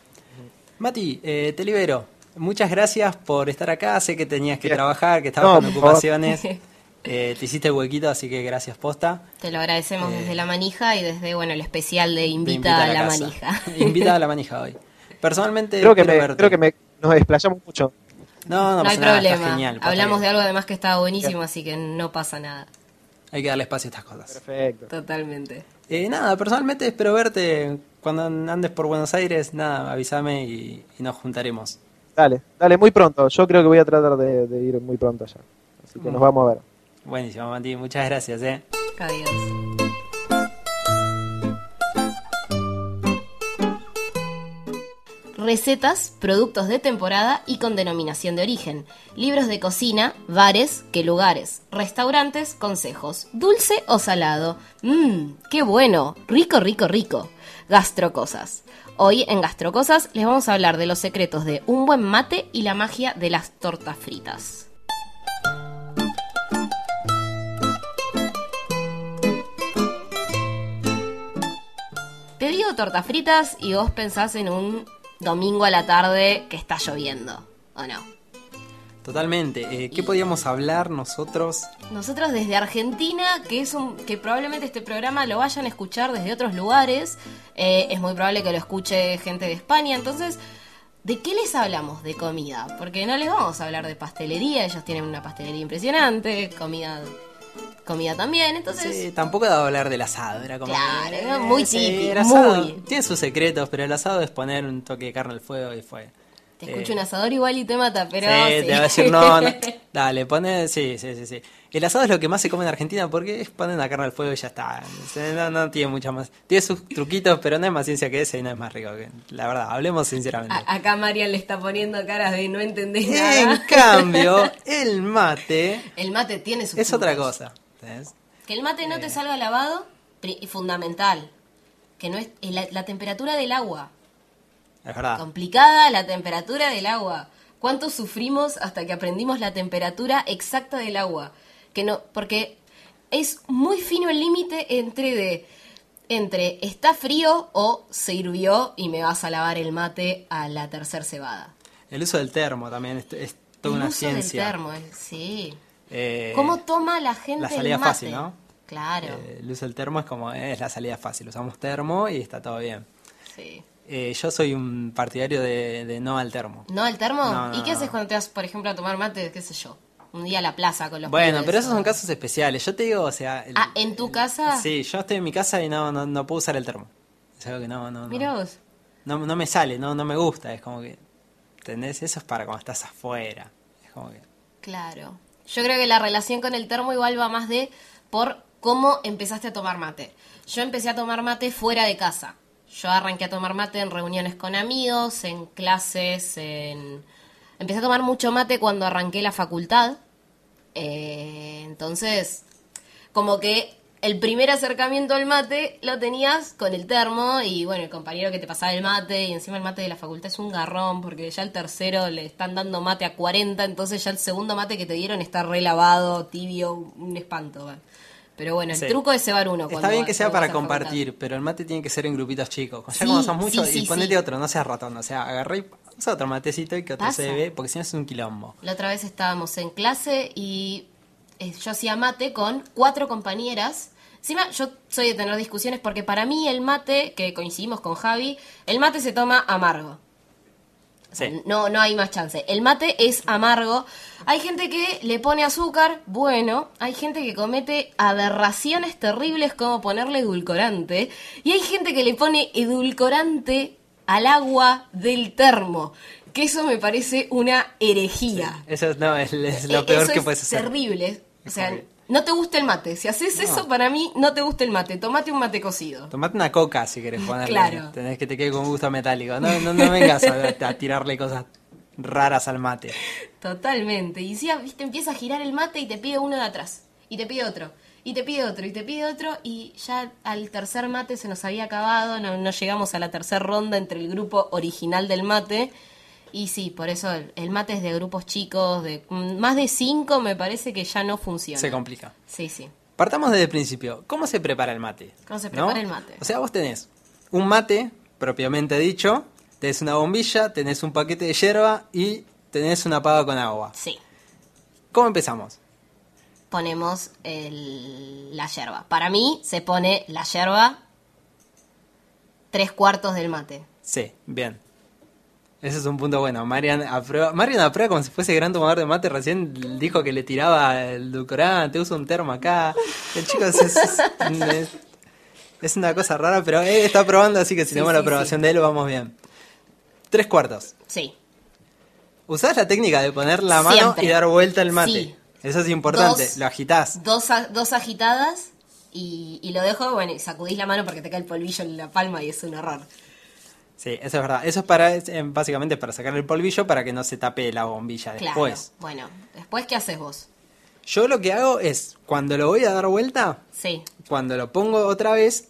Mati, eh, te libero. Muchas gracias por estar acá. Sé que tenías que Bien. trabajar, que estabas No, con ocupaciones. Eh, te hiciste el huequito, así que gracias posta. Te lo agradecemos Eh, desde la manija y desde bueno el especial de Invita, a la, casa. manija. Invita a la manija hoy. Personalmente, Creo que, me, verte. creo que me, nos desplayamos mucho. No, no, No, pasa hay nada, problema. genial, Hablamos de algo además que estaba buenísimo, así que no pasa nada. Hay que darle espacio a estas cosas. Perfecto. Totalmente. Eh, nada, personalmente espero verte cuando andes por Buenos Aires. Nada, avísame y, y nos juntaremos. Dale, dale, muy pronto. Yo creo que voy a tratar de, de ir muy pronto allá. Así que nos Mm. vamos a ver. Buenísimo, Mati. Muchas gracias, eh. Adiós. Recetas, productos de temporada y con denominación de origen. Libros de cocina, bares, qué lugares. Restaurantes, consejos. Dulce o salado. Mmm, qué bueno. Rico, rico, rico. Gastrocosas. Hoy en Gastrocosas les vamos a hablar de los secretos de un buen mate y la magia de las tortas fritas. Te digo tortas fritas y vos pensás en un domingo a la tarde que está lloviendo, ¿o no? Totalmente. Eh, ¿Qué podíamos hablar nosotros? Nosotros desde Argentina, que es un que probablemente este programa lo vayan a escuchar desde otros lugares, eh, es muy probable que lo escuche gente de España, entonces, ¿de qué les hablamos? De comida, porque no les vamos a hablar de pastelería, ellos tienen una pastelería impresionante, comida comida también, entonces Sí, tampoco debo hablar del asado. Era como Claro, que, muy sí, típico, asado muy. Tiene sus secretos, pero el asado es poner un toque de carne al fuego y fue. Te Eh, escucho un asador igual y te mata, pero sí, sí. te va a decir no, no. Dale, pone. Sí, sí, sí, sí. El asado es lo que más se come en Argentina porque es poner la carne al fuego y ya está. No, no tiene mucha más. Tiene sus truquitos, pero no es más ciencia que esa y no es más rico. que- La verdad, hablemos sinceramente. A- acá Marian le está poniendo caras de no entender En nada. cambio, el mate El mate tiene sus es otra cosa. Que el mate no te salga lavado, fundamental. Que no es es la, la temperatura del agua. Es verdad. Complicada la temperatura del agua. ¿Cuánto sufrimos hasta que aprendimos la temperatura exacta del agua? Que no, porque es muy fino el límite entre de entre está frío o se hirvió y me vas a lavar el mate a la tercer cebada. El uso del termo también es, es toda el una uso ciencia. del termo, eh, sí. Eh, ¿Cómo toma la gente la salida el mate? fácil, ¿no? Claro, eh, el uso del termo es como eh, es la salida fácil. Usamos termo y está todo bien. sí. Eh, yo soy un partidario de, de no al termo. ¿No al termo? No, no, ¿Y qué haces cuando te vas, por ejemplo, a tomar mate, qué sé yo? Un día a la plaza con los Bueno, pibes, pero esos o- son casos especiales. Yo te digo, o sea, el- Ah, ¿en tu casa? sí, yo estoy en mi casa y no, no, no puedo usar el termo. Es algo que no, no, no. Mira vos. No, no me sale, no, no me gusta. Es como que, ¿entendés? Eso es para cuando estás afuera. Es como que, Claro. Yo creo que la relación con el termo igual va más de por cómo empezaste a tomar mate. Yo empecé a tomar mate fuera de casa. Yo arranqué a tomar mate en reuniones con amigos, en clases, en, Empecé a tomar mucho mate cuando arranqué la facultad. Eh, entonces, como que el primer acercamiento al mate lo tenías con el termo y bueno, el compañero que te pasaba el mate y encima el mate de la facultad es un garrón porque ya el tercero le están dando mate a 40, entonces ya el segundo mate que te dieron está relavado, tibio, un espanto. Pero bueno, el Sí. truco es cebar uno. Está bien que sea para compartir, pero el mate tiene que ser en grupitos chicos. Ya Sí, como son muchos, sí, y ponete sí. otro, no seas ratón. O sea, agarré y usa otro matecito y que otro Pasa. se ve, porque si no es un quilombo. La otra vez estábamos en clase y eh, yo hacía mate con cuatro compañeras. Encima, yo soy de tener discusiones porque para mí el mate, que coincidimos con Javi, el mate se toma amargo. Sí. No, no hay más chance. El mate es amargo. Hay gente que le pone azúcar, bueno. Hay gente que comete aberraciones terribles como ponerle edulcorante. Y hay gente que le pone edulcorante al agua del termo. Que eso me parece una herejía. Eso no, es, es lo Eh, peor eso que es puedes hacer. terrible. O sea. No te gusta el mate. Si haces No. eso, para mí no te gusta el mate. Tomate un mate cocido. Tomate una coca si querés ponerle. Claro. Tenés que te quede con gusto metálico. No, no, no vengas a, a tirarle cosas raras al mate. Totalmente. Y si viste, empieza a girar el mate y te pide uno de atrás. Y te pide otro. Y te pide otro. Y te pide otro. Y ya al tercer mate se nos había acabado. No, no llegamos a la tercera ronda entre el grupo original del mate. Y sí, por eso el, el mate es de grupos chicos. de mm, Más de cinco me parece que ya no funciona. Se complica. Sí, sí. Partamos desde el principio. ¿Cómo se prepara el mate? ¿Cómo se ¿No? prepara el mate? O sea, vos tenés un mate, propiamente dicho, tenés una bombilla, tenés un paquete de hierba y tenés una pava con agua. Sí. ¿Cómo empezamos? Ponemos el- la yerba. Para mí se pone la yerba tres cuartos del mate. Sí, bien. Ese es un punto bueno. Marian aprueba, Marian aprueba como si fuese gran tomador de mate. Recién dijo que le tiraba el edulcorante, usa un termo acá. El chico es, es- es- es una cosa rara, pero él está probando, así que si Sí, tenemos la sí, aprobación de él, vamos bien. Tres cuartos. Sí. Usás la técnica de poner la mano Siempre. y dar vuelta al mate. Sí. Eso es importante. Dos. Lo agitás. Dos, dos agitadas y, y lo dejo, bueno, y sacudís la mano porque te cae el polvillo en la palma y es un horror. Sí, eso es verdad. Eso es para eh, básicamente para sacar el polvillo para que no se tape la bombilla Claro. después. Bueno, después, ¿qué haces vos? Yo lo que hago es, cuando lo voy a dar vuelta, Sí. cuando lo pongo otra vez,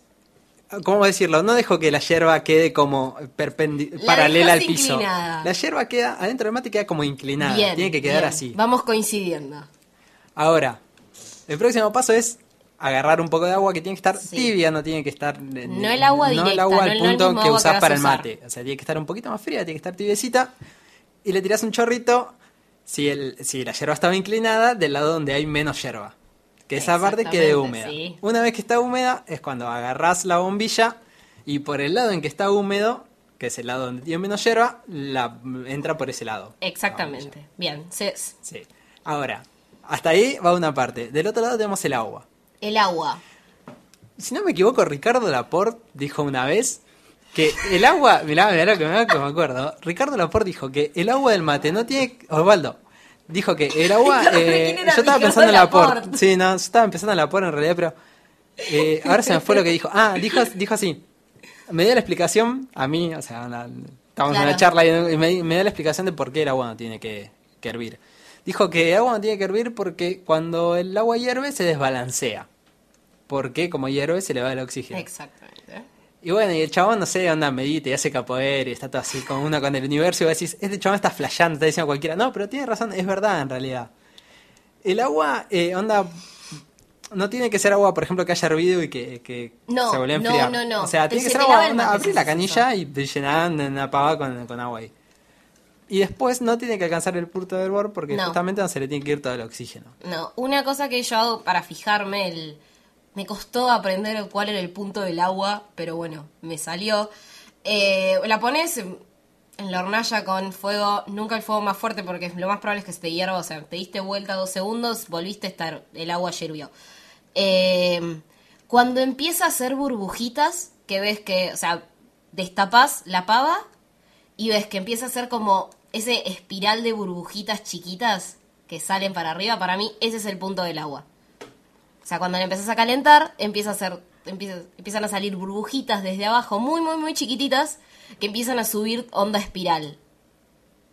¿cómo decirlo? No dejo que la hierba quede como La paralela al piso. inclinada. La hierba queda, adentro del mate queda como inclinada. Bien. Tiene que quedar bien. así. Vamos coincidiendo. Ahora, el próximo paso es agarrar un poco de agua que tiene que estar Sí. tibia, no tiene que estar... eh, No el agua No el agua al no punto que usás para el mate. O sea, tiene que estar un poquito más fría, tiene que estar tibiecita. Y le tirás un chorrito si, el, si la hierba estaba inclinada del lado donde hay menos hierba. Que esa parte quede húmeda. sí. Una vez que está húmeda es cuando agarrás la bombilla y por el lado en que está húmedo, que es el lado donde tiene menos hierba, la entra por ese lado. Exactamente. Bien. Sí. Ahora, hasta ahí va una parte. Del otro lado tenemos el agua. El agua. Si no me equivoco, Ricardo Laporte dijo una vez que el agua, mirá, mirá lo que me, acuerdo. Ricardo Laporte dijo que el agua del mate no tiene, Osvaldo, dijo que el agua, eh, ¿quién era yo estaba Ricardo pensando en Laporte. Laporte? Sí, no, yo estaba pensando en Laporte en realidad, pero eh, ahora se me fue lo que dijo. Ah, dijo, dijo así. Me dio la explicación a mí, o sea, una- estábamos en una charla y me, me dio la explicación de por qué el agua no tiene que, que hervir. Dijo que el agua no tiene que hervir porque cuando el agua hierve se desbalancea. Porque como hierve se le va el oxígeno. Exactamente. Y bueno, y el chabón, no sé, onda, medita y hace capoeira y está todo así con uno con el universo y vos decís, este chabón está flasheando, está diciendo cualquiera. No, pero tiene razón, es verdad en realidad. El agua, eh, onda, no tiene que ser agua, por ejemplo, que haya hervido y que, que No, se vuelva a no, enfriar. no, no. O sea, Te- tiene que se ser agua, onda, si la canilla y te llenan una pava con, con agua ahí. Y después no tiene que alcanzar el punto de hervor porque No. justamente no se le tiene que ir todo el oxígeno. No, una cosa que yo hago para fijarme, el... me costó aprender cuál era el punto del agua, pero bueno, me salió. Eh, la pones en la hornalla con fuego, nunca el fuego más fuerte porque lo más probable es que se te hierva, o sea, te diste vuelta dos segundos, volviste a estar, el agua hirvió. Eh, cuando empieza a hacer burbujitas, que ves que, o sea, destapas la pava y ves que empieza a hacer como ese espiral de burbujitas chiquitas que salen para arriba, para mí ese es el punto del agua. O sea, cuando le empezás a calentar, empieza a empieza- empiezan a salir burbujitas desde abajo, muy, muy, muy chiquititas, que empiezan a subir onda espiral.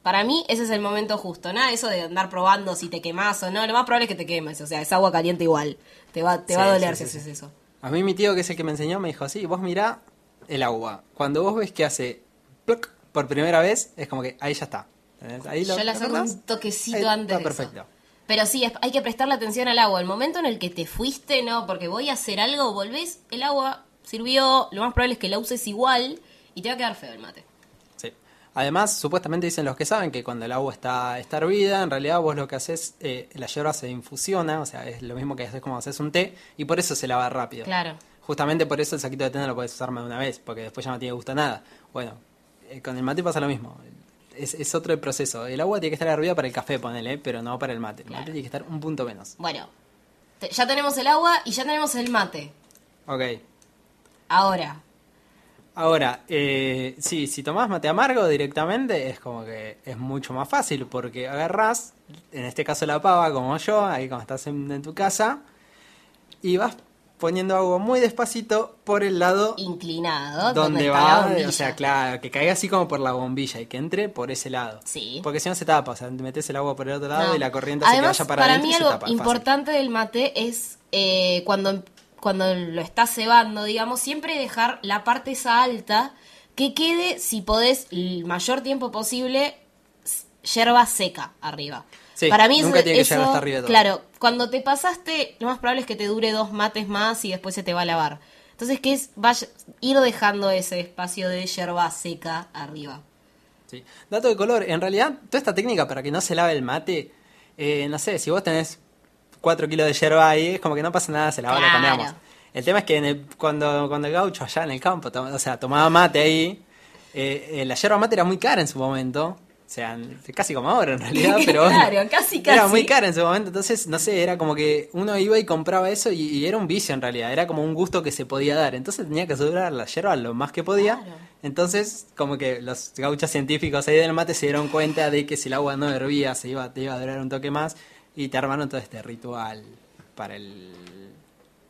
Para mí ese es el momento justo. Nada eso de andar probando si te quemas o no. Lo más probable es que te quemes. O sea, es agua caliente igual. Te va, te Sí, va a doler sí, si haces eso. A mí mi tío, que es el que me enseñó, me dijo, sí, vos mirá el agua. Cuando vos ves que hace ploc por primera vez, es como que ahí ya está. Ahí lo, Yo le ¿lo hago acordás? un toquecito Ahí antes Está de eso. perfecto. Pero sí, es- hay que prestarle atención al agua. El momento en el que te fuiste, no, porque voy a hacer algo, volvés, el agua sirvió, lo más probable es que la uses igual y te va a quedar feo el mate. Sí. Además, supuestamente dicen los que saben que cuando el agua está, está hervida, en realidad vos lo que haces, eh, la yerba se infusiona, o sea, es lo mismo que haces como haces un té, y por eso se lava rápido. Claro. Justamente por eso el saquito de té no lo puedes usar más de una vez, porque después ya no tiene gusto a nada. Bueno, con el mate pasa lo mismo. Es, es otro proceso. El agua tiene que estar hervida para el café, ponele, pero no para el mate. El mate tiene que estar un punto menos. Bueno, te- ya tenemos el agua y ya tenemos el mate. Ok. Ahora, Ahora, eh, sí, si tomás mate amargo directamente es como que es mucho más fácil porque agarrás, en este caso la pava como yo, ahí cuando estás en, en tu casa, y vas poniendo agua muy despacito por el lado inclinado, donde va, o sea, claro, que caiga así como por la bombilla y que entre por ese lado. Sí. Porque si no se tapa, o sea, metes el agua por el otro lado No. y la corriente que vaya para, para mí se algo fácil. importante del mate es eh, cuando, cuando lo estás cebando, digamos, siempre dejar la parte esa alta que quede, si podés, el mayor tiempo posible, yerba seca arriba. Sí, para mí nunca eso- tiene que llegar hasta arriba de todo. Claro, cuando te pasaste, lo más probable es que te dure dos mates más y después se te va a lavar. Entonces, que es vaya, ir dejando ese espacio de yerba seca arriba. Sí. Dato de color, en realidad, toda esta técnica para que no se lave el mate, eh, no sé, si vos tenés 4 kilos de yerba ahí, es como que no pasa nada, se lava, lo Claro. cambiamos. El tema es que en el- cuando, cuando el gaucho allá en el campo, o sea, tomaba mate ahí, eh, eh, la yerba mate era muy cara en su momento, sea, casi como ahora en realidad, pero bueno, Claro, casi, era casi. muy cara en su momento, entonces, no sé, era como que uno iba y compraba eso y, y era un vicio en realidad, era como un gusto que se podía dar, entonces tenía que asegurar la yerba lo más que podía, entonces como que los gauchos científicos ahí del mate se dieron cuenta de que si el agua no hervía se iba, te iba a durar un toque más y te armaron todo este ritual para el,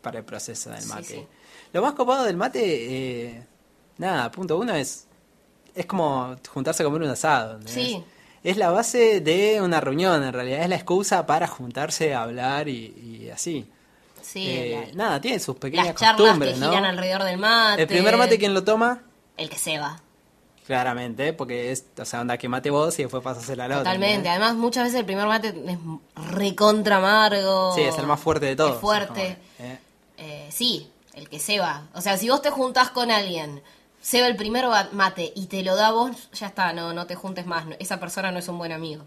para el proceso del Sí, mate. sí. Lo más copado del mate, eh, nada, punto uno es, es como juntarse a comer un asado. Sí. Es la base de una reunión, en realidad, es la excusa para juntarse a hablar y, y así. Sí, Eh, la- nada, tiene sus pequeñas las charlas que costumbres, ¿no? giran alrededor del mate. El primer mate, ¿quién lo toma? El que se va. Claramente, porque es, o sea, onda que mate vos y después pasas el al otro. Totalmente. ¿entendés? Además, muchas veces el primer mate es recontra amargo. Sí, es el más fuerte de todos. Es fuerte. Eh, Eh, sí, el que se va. O sea, si vos te juntás con alguien, se va el primer ba- mate y te lo da vos, ya está, no, no te juntes más. No- Esa persona no es un buen amigo.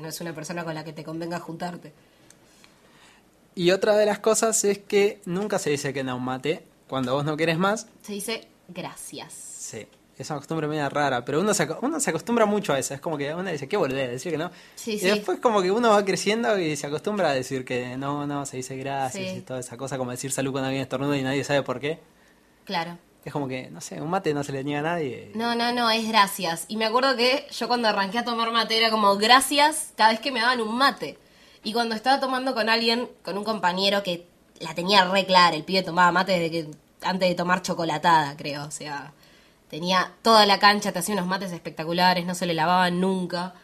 No es- una persona con la que te convenga juntarte. Y otra de las cosas es que nunca se dice que no un mate. Cuando vos no querés más, Se dice gracias. sí. Es una costumbre media rara, pero uno se, uno se acostumbra mucho a eso. Es como que uno dice, qué volver, decir que no. Sí, y sí. después como que uno va creciendo y se acostumbra a decir que no, no, se dice gracias Sí. y toda esa cosa, como decir salud cuando alguien estornuda y nadie sabe por qué. Claro. Es como que, no sé, un mate no se le niega a nadie. No, no, no, es gracias. Y me acuerdo que yo cuando arranqué a tomar mate era como gracias cada vez que me daban un mate. Y cuando estaba tomando con alguien, con un compañero que la tenía re clara, el pibe tomaba mate desde antes de tomar chocolatada, creo. O sea, tenía toda la cancha, te hacía unos mates espectaculares, no se le lavaban nunca.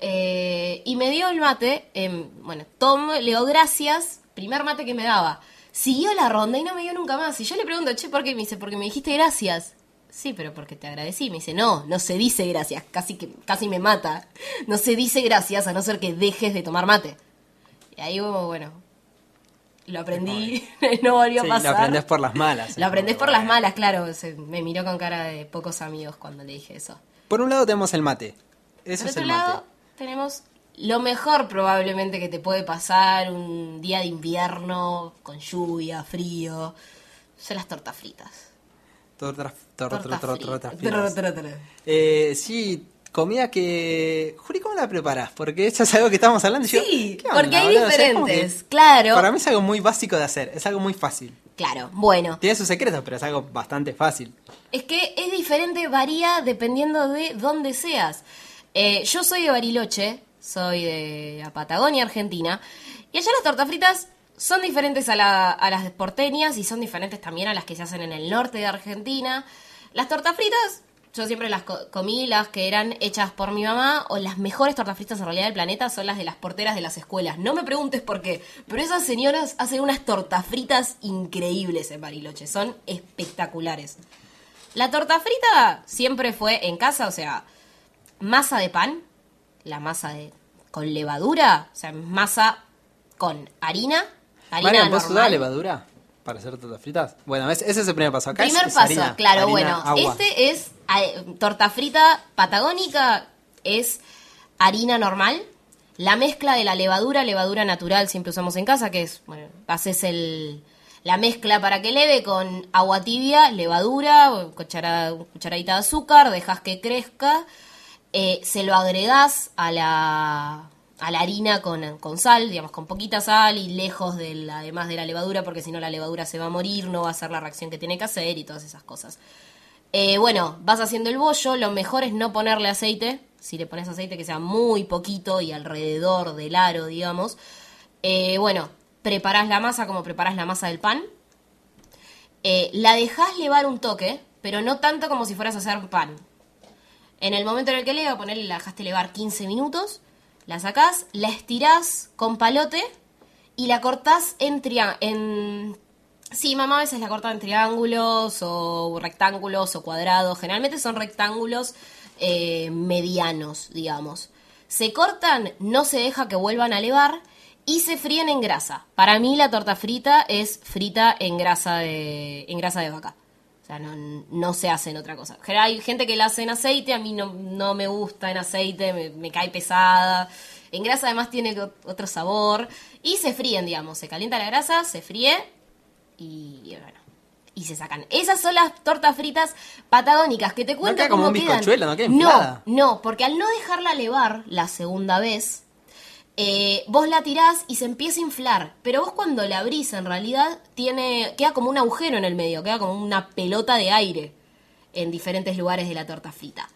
Eh, y me dio el mate, em, bueno, tomo, le digo gracias, primer mate que me daba. Siguió la ronda y no me dio nunca más. Y yo le pregunto, che, ¿por qué? Me dice, porque me dijiste gracias. Sí, pero porque te agradecí. Me dice, no, no se dice gracias. Casi que casi me mata. No se dice gracias a no ser que dejes de tomar mate. Y ahí, como, bueno, lo aprendí. no volvió Sí, a pasar. lo aprendés por las malas. Lo aprendés por las malas, claro. Se- me miró con cara de pocos amigos cuando le dije eso. Por un lado tenemos el mate. Eso Por es otro el lado, mate. tenemos lo mejor probablemente que te puede pasar un día de invierno con lluvia, frío. Son las tortas fritas. Tortas, tor- Tortas tor- tor- fritas. Eh, sí, comida que... Juli, ¿cómo la preparás? Porque esto es algo que estamos hablando. yo, Sí, ¿qué onda, porque hay boludo? O sea, diferentes, claro. Para mí es algo muy básico de hacer, es algo muy fácil. Claro, bueno. Tiene sus secretos, pero es algo bastante fácil. Es que es diferente, varía dependiendo de dónde seas. Eh, yo soy de Bariloche, soy de Patagonia, Argentina, y allá las tortas fritas son diferentes a, la- a las porteñas y son diferentes también a las que se hacen en el norte de Argentina. Las tortas fritas yo siempre las co- comí las que eran hechas por mi mamá o las mejores tortas fritas en realidad del planeta son las de las porteras de las escuelas. No me preguntes por qué, pero esas señoras hacen unas tortas fritas increíbles en Bariloche, son espectaculares. La torta frita siempre fue en casa, o sea, masa de pan, la masa de con levadura, o sea, masa con harina, harina Marian, ¿vos normal. levadura para hacer tortas fritas? Bueno, ese ese es el primer paso. Acá Primer es paso, harina, claro, harina, bueno. agua. Este es eh, torta frita patagónica, es harina normal. La mezcla de la levadura, levadura natural, siempre usamos en casa, que es, bueno, haces el, la mezcla para que leve con agua tibia, levadura, cucharada, cucharadita de azúcar, dejas que crezca, eh, se lo agregás a la, a la harina con, con sal, digamos, con poquita sal y lejos además de la levadura, porque si no la levadura se va a morir, no va a hacer la reacción que tiene que hacer y todas esas cosas. Eh, bueno, vas haciendo el bollo, lo mejor es no ponerle aceite, si le pones aceite que sea muy poquito y alrededor del aro, digamos. Eh, bueno, preparás la masa como preparás la masa del pan. La dejás levar un toque, pero no tanto como si fueras a hacer pan. En el momento en el que leva, ponerle, la dejaste levar 15 minutos, la sacás, la estirás con palote y la cortás en, en Sí, mamá a veces la corta en triángulos o rectángulos o cuadrados. Generalmente son rectángulos eh, medianos, digamos. Se cortan, no se deja que vuelvan a elevar y se fríen en grasa. Para mí la torta frita es frita en grasa de, en grasa de vaca. O sea, no, no se hace en otra cosa. Hay gente que la hace en aceite, a mí no, no me gusta en aceite, me, me cae pesada. En grasa además tiene ot- otro sabor. Y se fríen, digamos. Se calienta la grasa, se fríe y bueno. Y se sacan. Esas son las tortas fritas patagónicas que te cuento queda como cómo un quedan. no queda no, no, porque al no dejarla levar la segunda vez, eh, vos la tirás y se empieza a inflar. Pero vos cuando la abrís, en realidad, tiene, queda como un agujero en el medio, queda como una pelota de aire en diferentes lugares de la torta frita.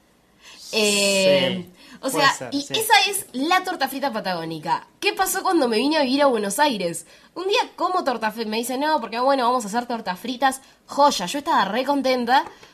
Eh, o puede sea, ser, y sí. esa es la torta frita patagónica. ¿Qué pasó cuando me vine a vivir a Buenos Aires? Un día como torta frita, me dice, no, porque bueno, vamos a hacer tortas fritas. Joya, yo estaba re contenta,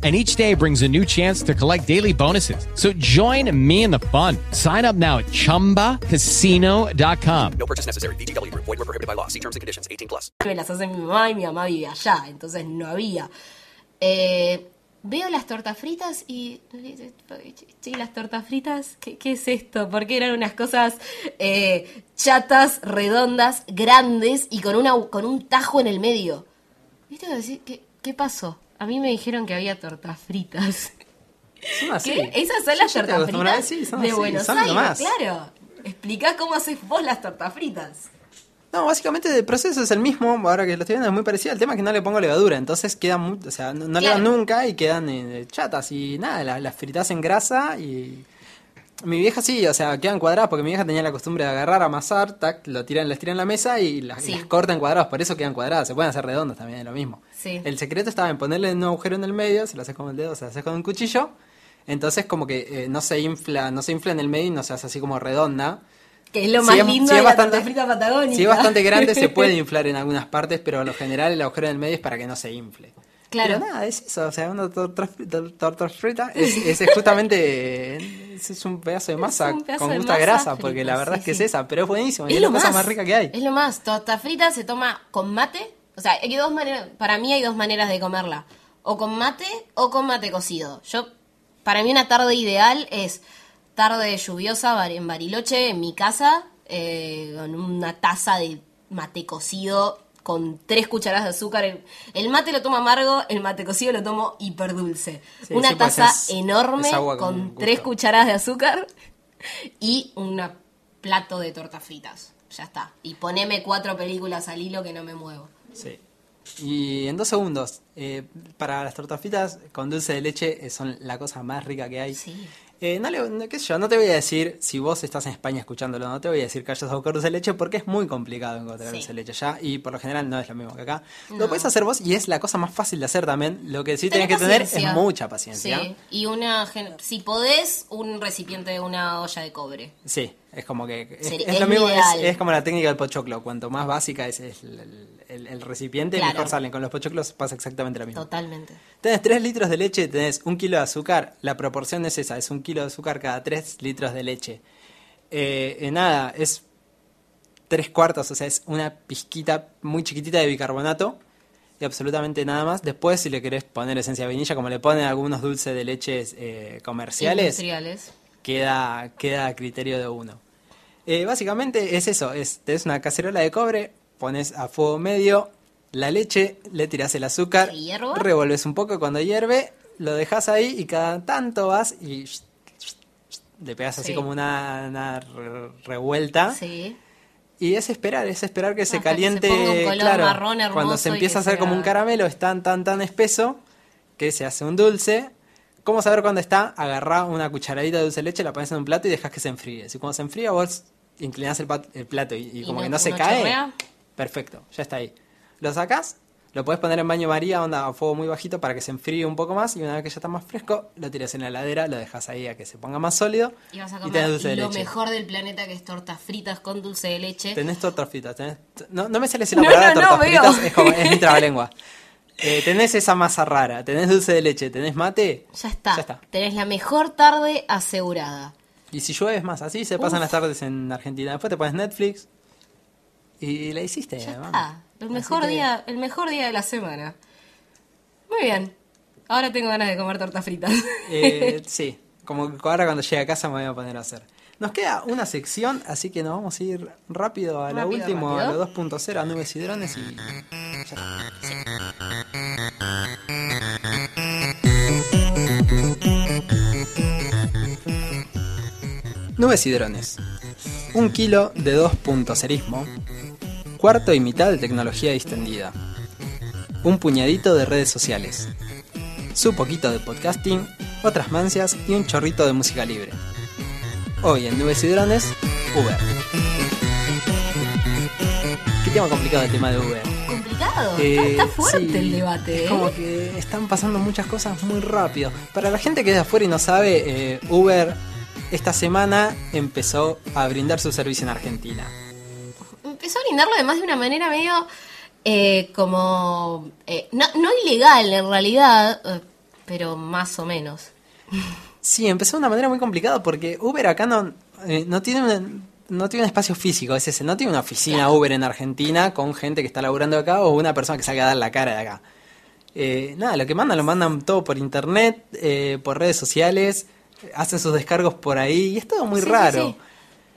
And each day brings a new chance to collect daily bonuses. So join me in the fun. Sign up now at chumbacasino.com. No purchase necessary. VGW Group. Void were prohibited by law. See terms and conditions. 18 plus. me las hace mi mamá y mi mamá vive allá, entonces no había. Eh, veo las tortas fritas y... Sí, las tortas fritas, ¿qué, qué es esto? Porque eran unas cosas eh, chatas, redondas, grandes y con, una, con un tajo en el medio. ¿Viste? ¿qué, ¿Qué pasó? A mí me dijeron que había tortas fritas. Son así. ¿Qué? ¿Esas son las tortas fritas sí, son de así, Buenos son Aires? nomás. Claro. Explicá cómo haces vos las tortas fritas. No, básicamente el proceso es el mismo, ahora que lo estoy viendo es muy parecido, el tema es que no le pongo levadura, entonces quedan, muy, o sea, no, no le dan nunca y quedan eh, chatas y nada, la- las fritas en grasa y... Mi vieja sí, o sea, quedan cuadradas porque mi vieja tenía la costumbre de agarrar, amasar, tac, lo tiran, las tiran en la mesa y las, Sí. las corta en cuadrados, por eso quedan cuadradas, se pueden hacer redondas también, es lo mismo. Sí. El secreto estaba en ponerle un agujero en el medio, se lo haces con el dedo, se lo haces con un cuchillo, entonces como que eh, no se infla, no se infla en el medio y no se hace así como redonda. Que es lo Si más es- lindo si de es la bastante- torta frita patagónica. Si es bastante grande se puede inflar en algunas partes, pero a lo general el agujero en el medio es para que no se infle. Claro. Pero nada, es eso, o sea, una torta frita, torta frita es, es justamente es, es un pedazo de masa pedazo con gusto a grasa, frita, porque la verdad sí, es que sí. es esa, pero es buenísimo, y Es es lo la cosa más. más rica que hay. Es lo más. Torta frita se toma con mate. O sea, hay dos maneras. Para mí hay dos maneras de comerla. O con mate o con mate cocido. Yo, para mí una tarde ideal es tarde lluviosa en Bariloche, en mi casa, eh, con una taza de mate cocido con tres cucharadas de azúcar. El, el mate lo tomo amargo, el mate cocido lo tomo hiperdulce. Sí, una pues taza es- enorme es con con tres cucharadas de azúcar y un plato de tortas fritas. Ya está. Y poneme cuatro películas al hilo que no me muevo. Sí. Y en dos segundos, eh, para las tortas fritas con dulce de leche eh, son la cosa más rica que hay. Eh, no, le, no- qué sé yo, no te voy a decir, si vos estás en España escuchándolo, no te voy a decir que hayas a buscar dulce de leche porque es muy complicado encontrar Sí. dulce de leche allá y por lo general no es lo mismo que acá. No. Lo puedes hacer vos y es la cosa más fácil de hacer también. Lo que sí tenés Tenés que tener es mucha paciencia. Sí, y una, si podés, un recipiente de una olla de cobre. Sí, es como que es, es lo mismo, es, como la técnica del pochoclo. Cuanto más básica es el, el- el recipiente, Claro. mejor salen. Con los pochoclos pasa exactamente lo mismo. Totalmente. Tenés 3 litros de leche, tenés un kilo de azúcar. La proporción es esa, es un kilo de azúcar cada 3 litros de leche. Eh, eh, nada, es 3 cuartos, o sea, es una pizquita muy chiquitita de bicarbonato y absolutamente nada más. Después, si le querés poner esencia de vainilla, como le ponen algunos dulces de leches eh, comerciales, Industriales. Queda, queda a criterio de uno. Eh, básicamente es eso, es, tenés una cacerola de cobre, pones a fuego medio la leche, le tirás el azúcar, ¿Que revolves un poco cuando hierve, lo dejas ahí y cada tanto vas y le pegas así Sí. como una, una re- revuelta. Sí. Y es esperar, es esperar que se Hasta que se caliente. color claro, marrón cuando se empieza que a hacer sea- como un caramelo, es tan, tan, tan espeso que se hace un dulce. ¿Cómo saber cuándo está? Agarrá una cucharadita de dulce de leche, la pones en un plato y dejas que se enfríe. Si cuando se enfría vos inclinás el, plato y, y ¿Y como no- que no se cae, chorrea? perfecto, ya está ahí. Lo sacás, lo podés poner en baño María, onda a fuego muy bajito para que se enfríe un poco más y una vez que ya está más fresco, lo tiras en la heladera, lo dejas ahí a que se ponga más sólido Y vas a y comer tenés dulce de lo leche. mejor del planeta que es tortas fritas con dulce de leche. Tenés tortas fritas. Tenés, no, no me sale decir la No, palabra no, tortas fritas, es, como, es mi trabalengua. Eh, tenés esa masa rara, tenés dulce de leche, tenés mate. Ya está. Tenés la mejor tarde asegurada. Y si llueves más, así se pasan las tardes en Argentina. Después te pones Netflix y la hiciste. Ya está. El mejor, día, el mejor día de la semana. Muy bien. Ahora tengo ganas de comer tortas fritas. Eh, sí, como ahora cuando llegue a casa me voy a poner a hacer. Nos queda una sección, así que nos vamos a ir rápido a la última, a la 2.0, a nubes y drones y... Ya está. Sí. 9 sidrones, un kilo de 2 puntoserismo. cuarto y mitad de tecnología distendida, un puñadito de redes sociales, su poquito de podcasting, otras mancias y un chorrito de música libre. Hoy en Nubes y Drones, Uber. ¿Qué tema complicado el tema de Uber? Complicado, está, eh, fuerte el debate. ¿eh? Como que están pasando muchas cosas muy rápido. Para la gente que es de afuera y no sabe, eh, Uber esta semana empezó a brindar su servicio en Argentina. Empezó a brindarlo además de una manera medio eh, como... eh, no, no ilegal en realidad, eh, pero más o menos. Sí, empezó de una manera muy complicada porque Uber acá no, eh, no tiene un, no tiene un espacio físico, es ese, no tiene una oficina Uber en Argentina con gente que está laburando acá o una persona que salga a dar la cara de acá. Eh, nada, lo que mandan lo mandan todo por internet, eh, por redes sociales, hacen sus descargos por ahí y es todo muy Sí, raro. sí.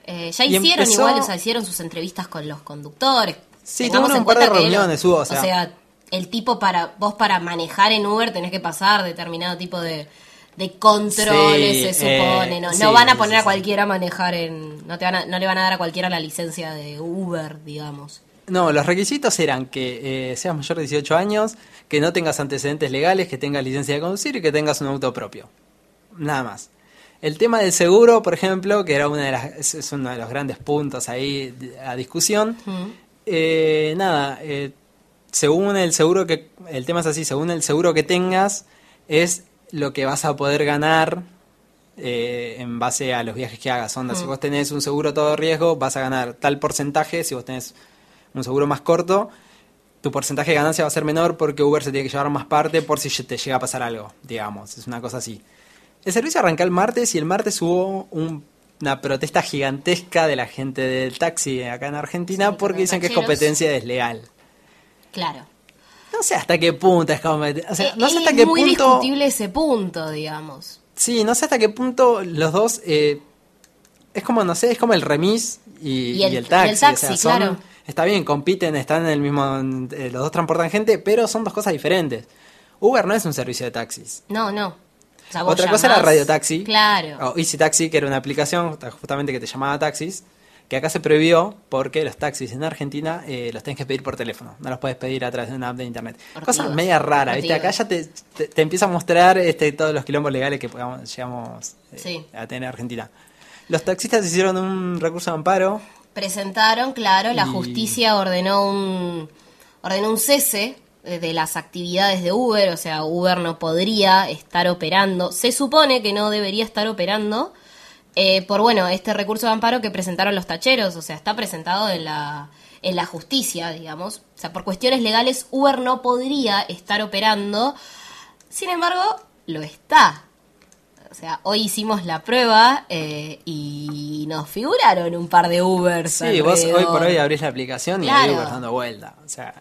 Eh, ya hicieron empezó- igual, o sea, hicieron sus entrevistas con los conductores. Sí, tuvieron en un par de reuniones, hubo, o sea- el tipo para, vos para manejar en Uber tenés que pasar determinado tipo de, de controles, Sí, se supone. eh, no, sí, no van a poner sí, a cualquiera a manejar en, no te van a, no le van a dar a cualquiera la licencia de Uber, digamos. No, los requisitos eran que eh, seas mayor de 18 años, que no tengas antecedentes legales, que tengas licencia de conducir y que tengas un auto propio. Nada más. El tema del seguro, por ejemplo, que era una de las, es, uno de los grandes puntos ahí a discusión. eh, nada, eh, según el seguro que, el tema es así, según el seguro que tengas, es lo que vas a poder ganar eh, en base a los viajes que hagas. Onda, si Mm. vos tenés un seguro todo riesgo, vas a ganar tal porcentaje. Si vos tenés un seguro más corto, tu porcentaje de ganancia va a ser menor porque Uber se tiene que llevar más parte por si te llega a pasar algo, digamos. Es una cosa así. El servicio arranca el martes y el martes hubo un- una protesta gigantesca de la gente del taxi acá en Argentina porque dicen que es competencia desleal. Claro. No sé hasta qué punto es competencia. O sea, Eh, no sé es hasta qué muy punto. discutible ese punto, digamos. Sí, no sé hasta qué punto los dos. eh, es como, no sé, es como el remis y, Y el- y el taxi. y el taxi, o sea, son- claro. Está bien, compiten, están en el mismo. eh, los dos transportan gente, pero son dos cosas diferentes. Uber no es un servicio de taxis. No, no. O sea, vos Otra cosa era Radio Taxi. Claro. O Easy Taxi, que era una aplicación justamente que te llamaba taxis. que acá se prohibió porque los taxis en Argentina eh, los tenés que pedir por teléfono, no los puedes pedir a través de una app de internet. Cosa media rara, ¿viste? Acá ya te, te, te empieza a mostrar este, todos los quilombos legales que podamos, llegamos eh, Sí. a tener en Argentina. Los taxistas hicieron un recurso de amparo. Presentaron, claro, la Y- justicia ordenó un ordenó un cese de las actividades de Uber, o sea, Uber no podría estar operando, se supone que no debería estar operando eh, por bueno, este recurso de amparo que presentaron los tacheros, o sea, está presentado en la en la justicia, digamos. O sea, por cuestiones legales Uber no podría estar operando. Sin embargo, lo está. O sea, hoy hicimos la prueba eh, y nos figuraron un par de Ubers. Sí, vos hoy por hoy abrís la aplicación y Claro. hay Uber dando vuelta. O sea,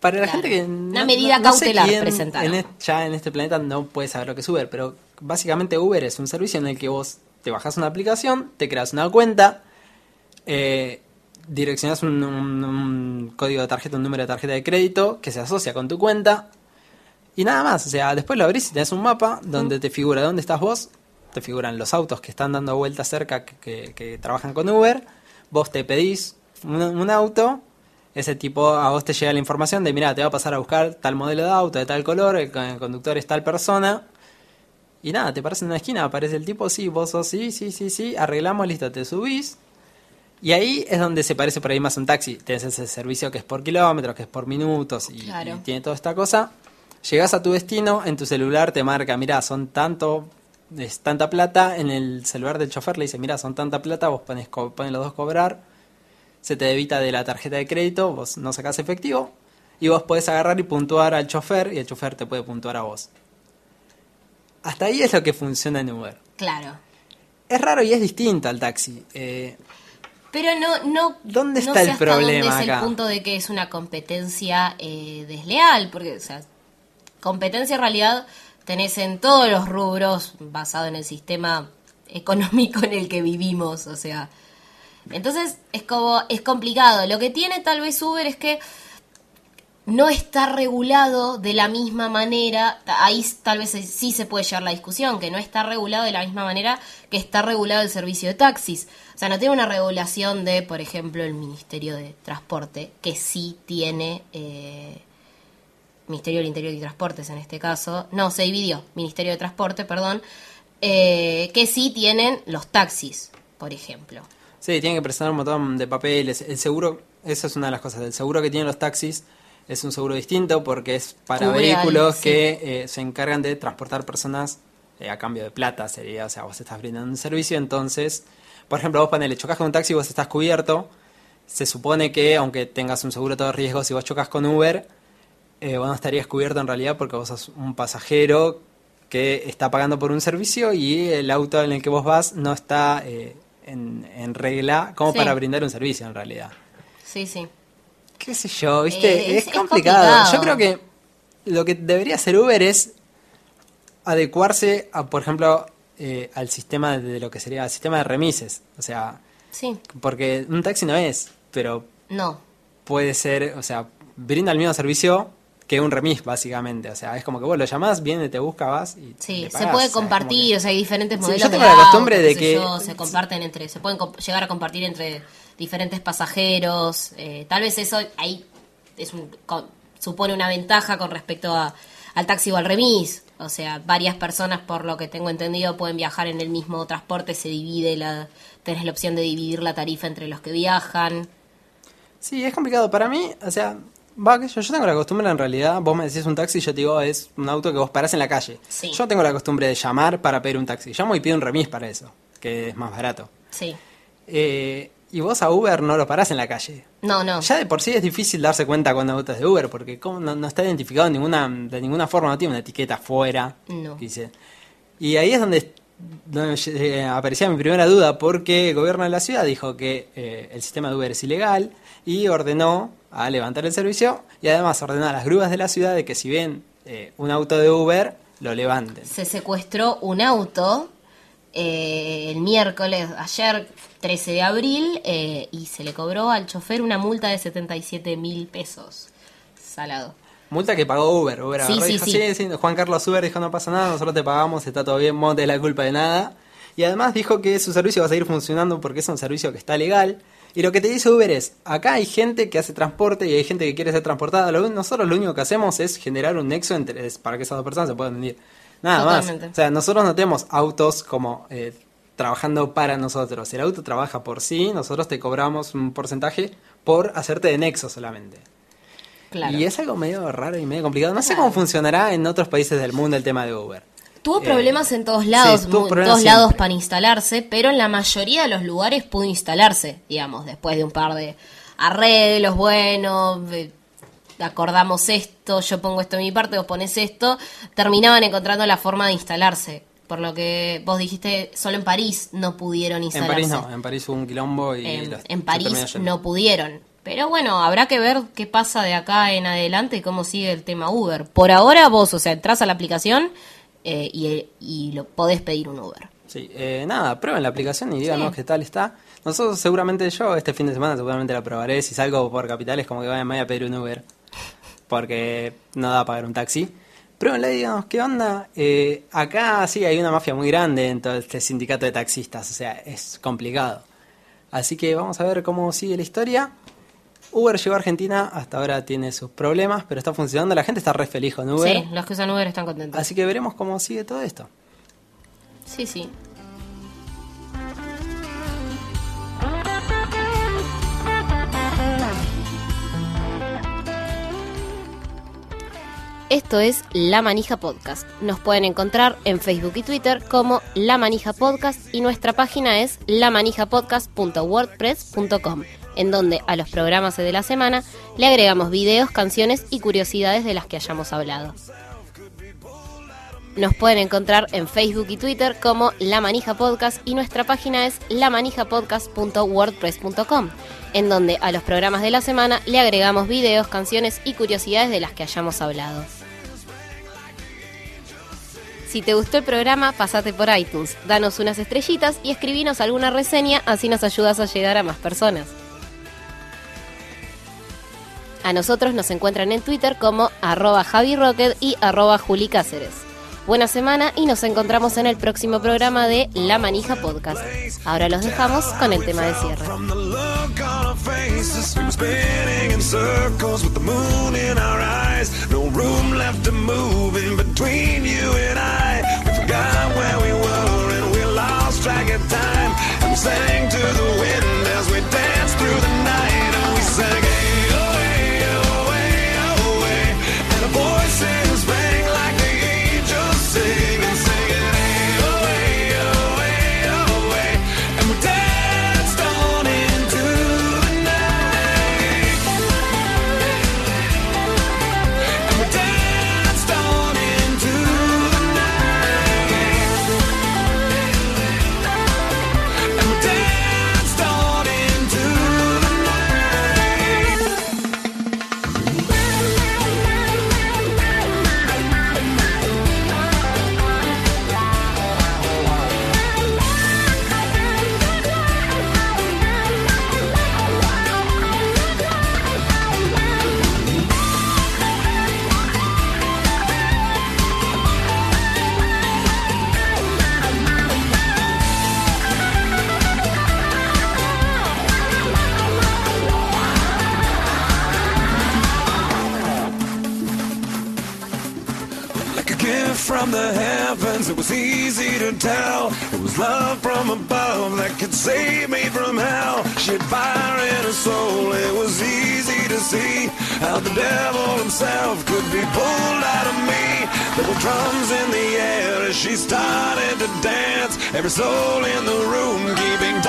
para la gente que. Una no- medida no- no cautelar quién presentaron. en ya en este planeta no puede saber lo que es Uber, pero básicamente Uber es un servicio en el que vos te bajás una aplicación, te creas una cuenta, eh, direccionas un, un- un código de tarjeta, un número de tarjeta de crédito que se asocia con tu cuenta y nada más. O sea, después lo abrís y tenés un mapa donde te figura dónde estás vos, te figuran los autos que están dando vueltas cerca que, que- que trabajan con Uber, vos te pedís un, un auto, ese tipo a vos te llega la información de, mira, te va a pasar a buscar tal modelo de auto, de tal color, el, con- el conductor es tal persona. Y nada, te parece en una esquina, aparece el tipo, sí, vos sos sí, sí, sí, sí, arreglamos, listo, te subís. Y ahí es donde se parece por ahí más a un taxi. Tenés ese servicio que es por kilómetros, que es por minutos y, Claro. y tiene toda esta cosa. Llegás a tu destino, en tu celular te marca, mira, son tanto, es tanta plata. En el celular del chofer le dice, mira, son tanta plata, vos pones, pones los dos cobrar. Se te debita de la tarjeta de crédito, vos no sacás efectivo. Y vos podés agarrar y puntuar al chofer y el chofer te puede puntuar a vos. Hasta ahí es lo que funciona en Uber. Claro. Es raro y es distinto al taxi. Eh, Pero no, no. ¿Dónde no está sé el problema dónde es acá? el punto de que es una competencia eh, desleal, porque, o sea, competencia en realidad tenés en todos los rubros basado en el sistema económico en el que vivimos, o sea. Entonces es como, es complicado. Lo que tiene tal vez Uber es que no está regulado de la misma manera, ahí tal vez sí se puede llevar la discusión, que no está regulado de la misma manera que está regulado el servicio de taxis. O sea, no tiene una regulación de, por ejemplo, el Ministerio de Transporte, que sí tiene, eh, Ministerio del Interior y Transportes en este caso, no, se dividió, Ministerio de Transporte, perdón, eh, que sí tienen los taxis, por ejemplo. Sí, tienen que presentar un montón de papeles. El seguro, esa es una de las cosas. El seguro que tienen los taxis es un seguro distinto porque es para vehículos sí. que eh, se encargan de transportar personas eh, a cambio de plata. Sería, o sea, vos estás brindando un servicio, entonces, por ejemplo, vos ponele, chocas con un taxi y vos estás cubierto. Se supone que, aunque tengas un seguro todo riesgo, si vos chocas con Uber, eh, vos no estarías cubierto en realidad porque vos sos un pasajero que está pagando por un servicio y el auto en el que vos vas no está eh, en, en regla como Sí. para brindar un servicio en realidad. Sí, sí. ¿Qué sé yo? ¿Viste? Eh, es, es- es complicado. complicado. Yo creo que lo que debería hacer Uber es adecuarse, a, por ejemplo, eh, al sistema de lo que sería el sistema de remises. O sea, Sí, porque un taxi no es, pero no. puede ser, o sea, brinda el mismo servicio que un remis, básicamente. O sea, es como que vos lo llamás, viene, te busca, vas y Sí, le se pagás. puede O sea, es como compartir, o sea, hay diferentes Sí, modelos yo de tengo la costumbre de que- yo, se comparten entre, se pueden llegar a compartir entre diferentes pasajeros, eh, tal vez eso ahí es un, supone una ventaja con respecto a, al taxi o al remis, o sea, varias personas, por lo que tengo entendido, pueden viajar en el mismo transporte, se divide la, tenés la opción de dividir la tarifa entre los que viajan. Sí, es complicado. Para mí, o sea, va, que yo, yo tengo la costumbre en realidad, vos me decís un taxi y yo te digo es un auto que vos parás en la calle. Sí. Yo tengo la costumbre de llamar para pedir un taxi. Llamo y pido un remis para eso, que es más barato. Sí. Eh, y vos a Uber no lo parás en la calle. No, no. Ya de por sí es difícil darse cuenta cuando es de Uber, porque como no, no está identificado de ninguna, de ninguna forma, no tiene una etiqueta afuera. No. dice- Y ahí es donde, donde eh, aparecía mi primera duda, porque el gobierno de la ciudad dijo que eh, el sistema de Uber es ilegal y ordenó a levantar el servicio y además ordenó a las grúas de la ciudad de que si ven eh, un auto de Uber, lo levanten. se secuestró un auto eh, el miércoles, ayer 13 de abril, eh, y se le cobró al chofer una multa de 77 mil pesos. Salado. Multa que pagó Uber. Uber Sí, sí, dijo, sí. sí, sí, Juan Carlos Uber dijo, no pasa nada, nosotros te pagamos, está todo bien, no la culpa de nada. Y además dijo que su servicio va a seguir funcionando porque es un servicio que está legal. Y lo que te dice Uber es, acá hay gente que hace transporte y hay gente que quiere ser transportada. Lo- nosotros lo único que hacemos es generar un nexo entre, es para que esas dos personas se puedan venir. Nada Totalmente. más. O sea, nosotros no tenemos autos como eh, trabajando para nosotros. El auto trabaja por sí, nosotros te cobramos un porcentaje por hacerte de nexo solamente. Claro. Y es algo medio raro y medio complicado. No sé cómo funcionará en otros países del mundo el tema de Uber. Tuvo Eh, problemas en todos lados, sí, tuvo en todos lados para instalarse, pero en la mayoría de los lugares pudo instalarse, digamos, después de un par de arreglos, bueno, acordamos esto, yo pongo esto de mi parte, vos pones esto, terminaban encontrando la forma de instalarse. Por lo que vos dijiste, solo en París no pudieron En instalarse. París no, en París hubo un quilombo y... En, los- en París no pudieron. Pero bueno, habrá que ver qué pasa de acá en adelante y cómo sigue el tema Uber. Por ahora vos, o sea, entras a la aplicación eh, y, y lo podés pedir un Uber. Sí, eh, nada, prueben la aplicación y díganos qué tal está. Nosotros seguramente yo este fin de semana seguramente la probaré. Si salgo por capitales como que vaya, me voy a pedir un Uber. Porque no da a pagar un taxi. Pruébenla y díganos qué onda. Eh, acá sí hay una mafia muy grande en todo este sindicato de taxistas. O sea, es complicado. Así que vamos a ver cómo sigue la historia. Uber llegó a Argentina, hasta ahora tiene sus problemas, pero está funcionando. La gente está re feliz con Uber. Sí, los que usan Uber están contentos. Así que veremos cómo sigue todo esto. Sí, sí. Esto es La Manija Podcast. Nos pueden encontrar en Facebook y Twitter como La Manija Podcast y nuestra página es lamanijapodcast.wordpress.com, en donde a los programas de la semana le agregamos videos, canciones y curiosidades de las que hayamos hablado. Nos pueden encontrar en Facebook y Twitter como La Manija Podcast y nuestra página es lamanijapodcast.wordpress.com, en donde a los programas de la semana le agregamos videos, canciones y curiosidades de las que hayamos hablado. Si te gustó el programa, pasate por iTunes, danos unas estrellitas y escribinos alguna reseña, así nos ayudas a llegar a más personas. A nosotros nos encuentran en Twitter como arroba Javi Rocket y arroba Juli Cáceres. Buena semana y nos encontramos en el próximo programa de La Manija Podcast. Ahora los dejamos con el tema de cierre. Could be pulled out of me. There were drums in the air as she started to dance. Every soul in the room keeping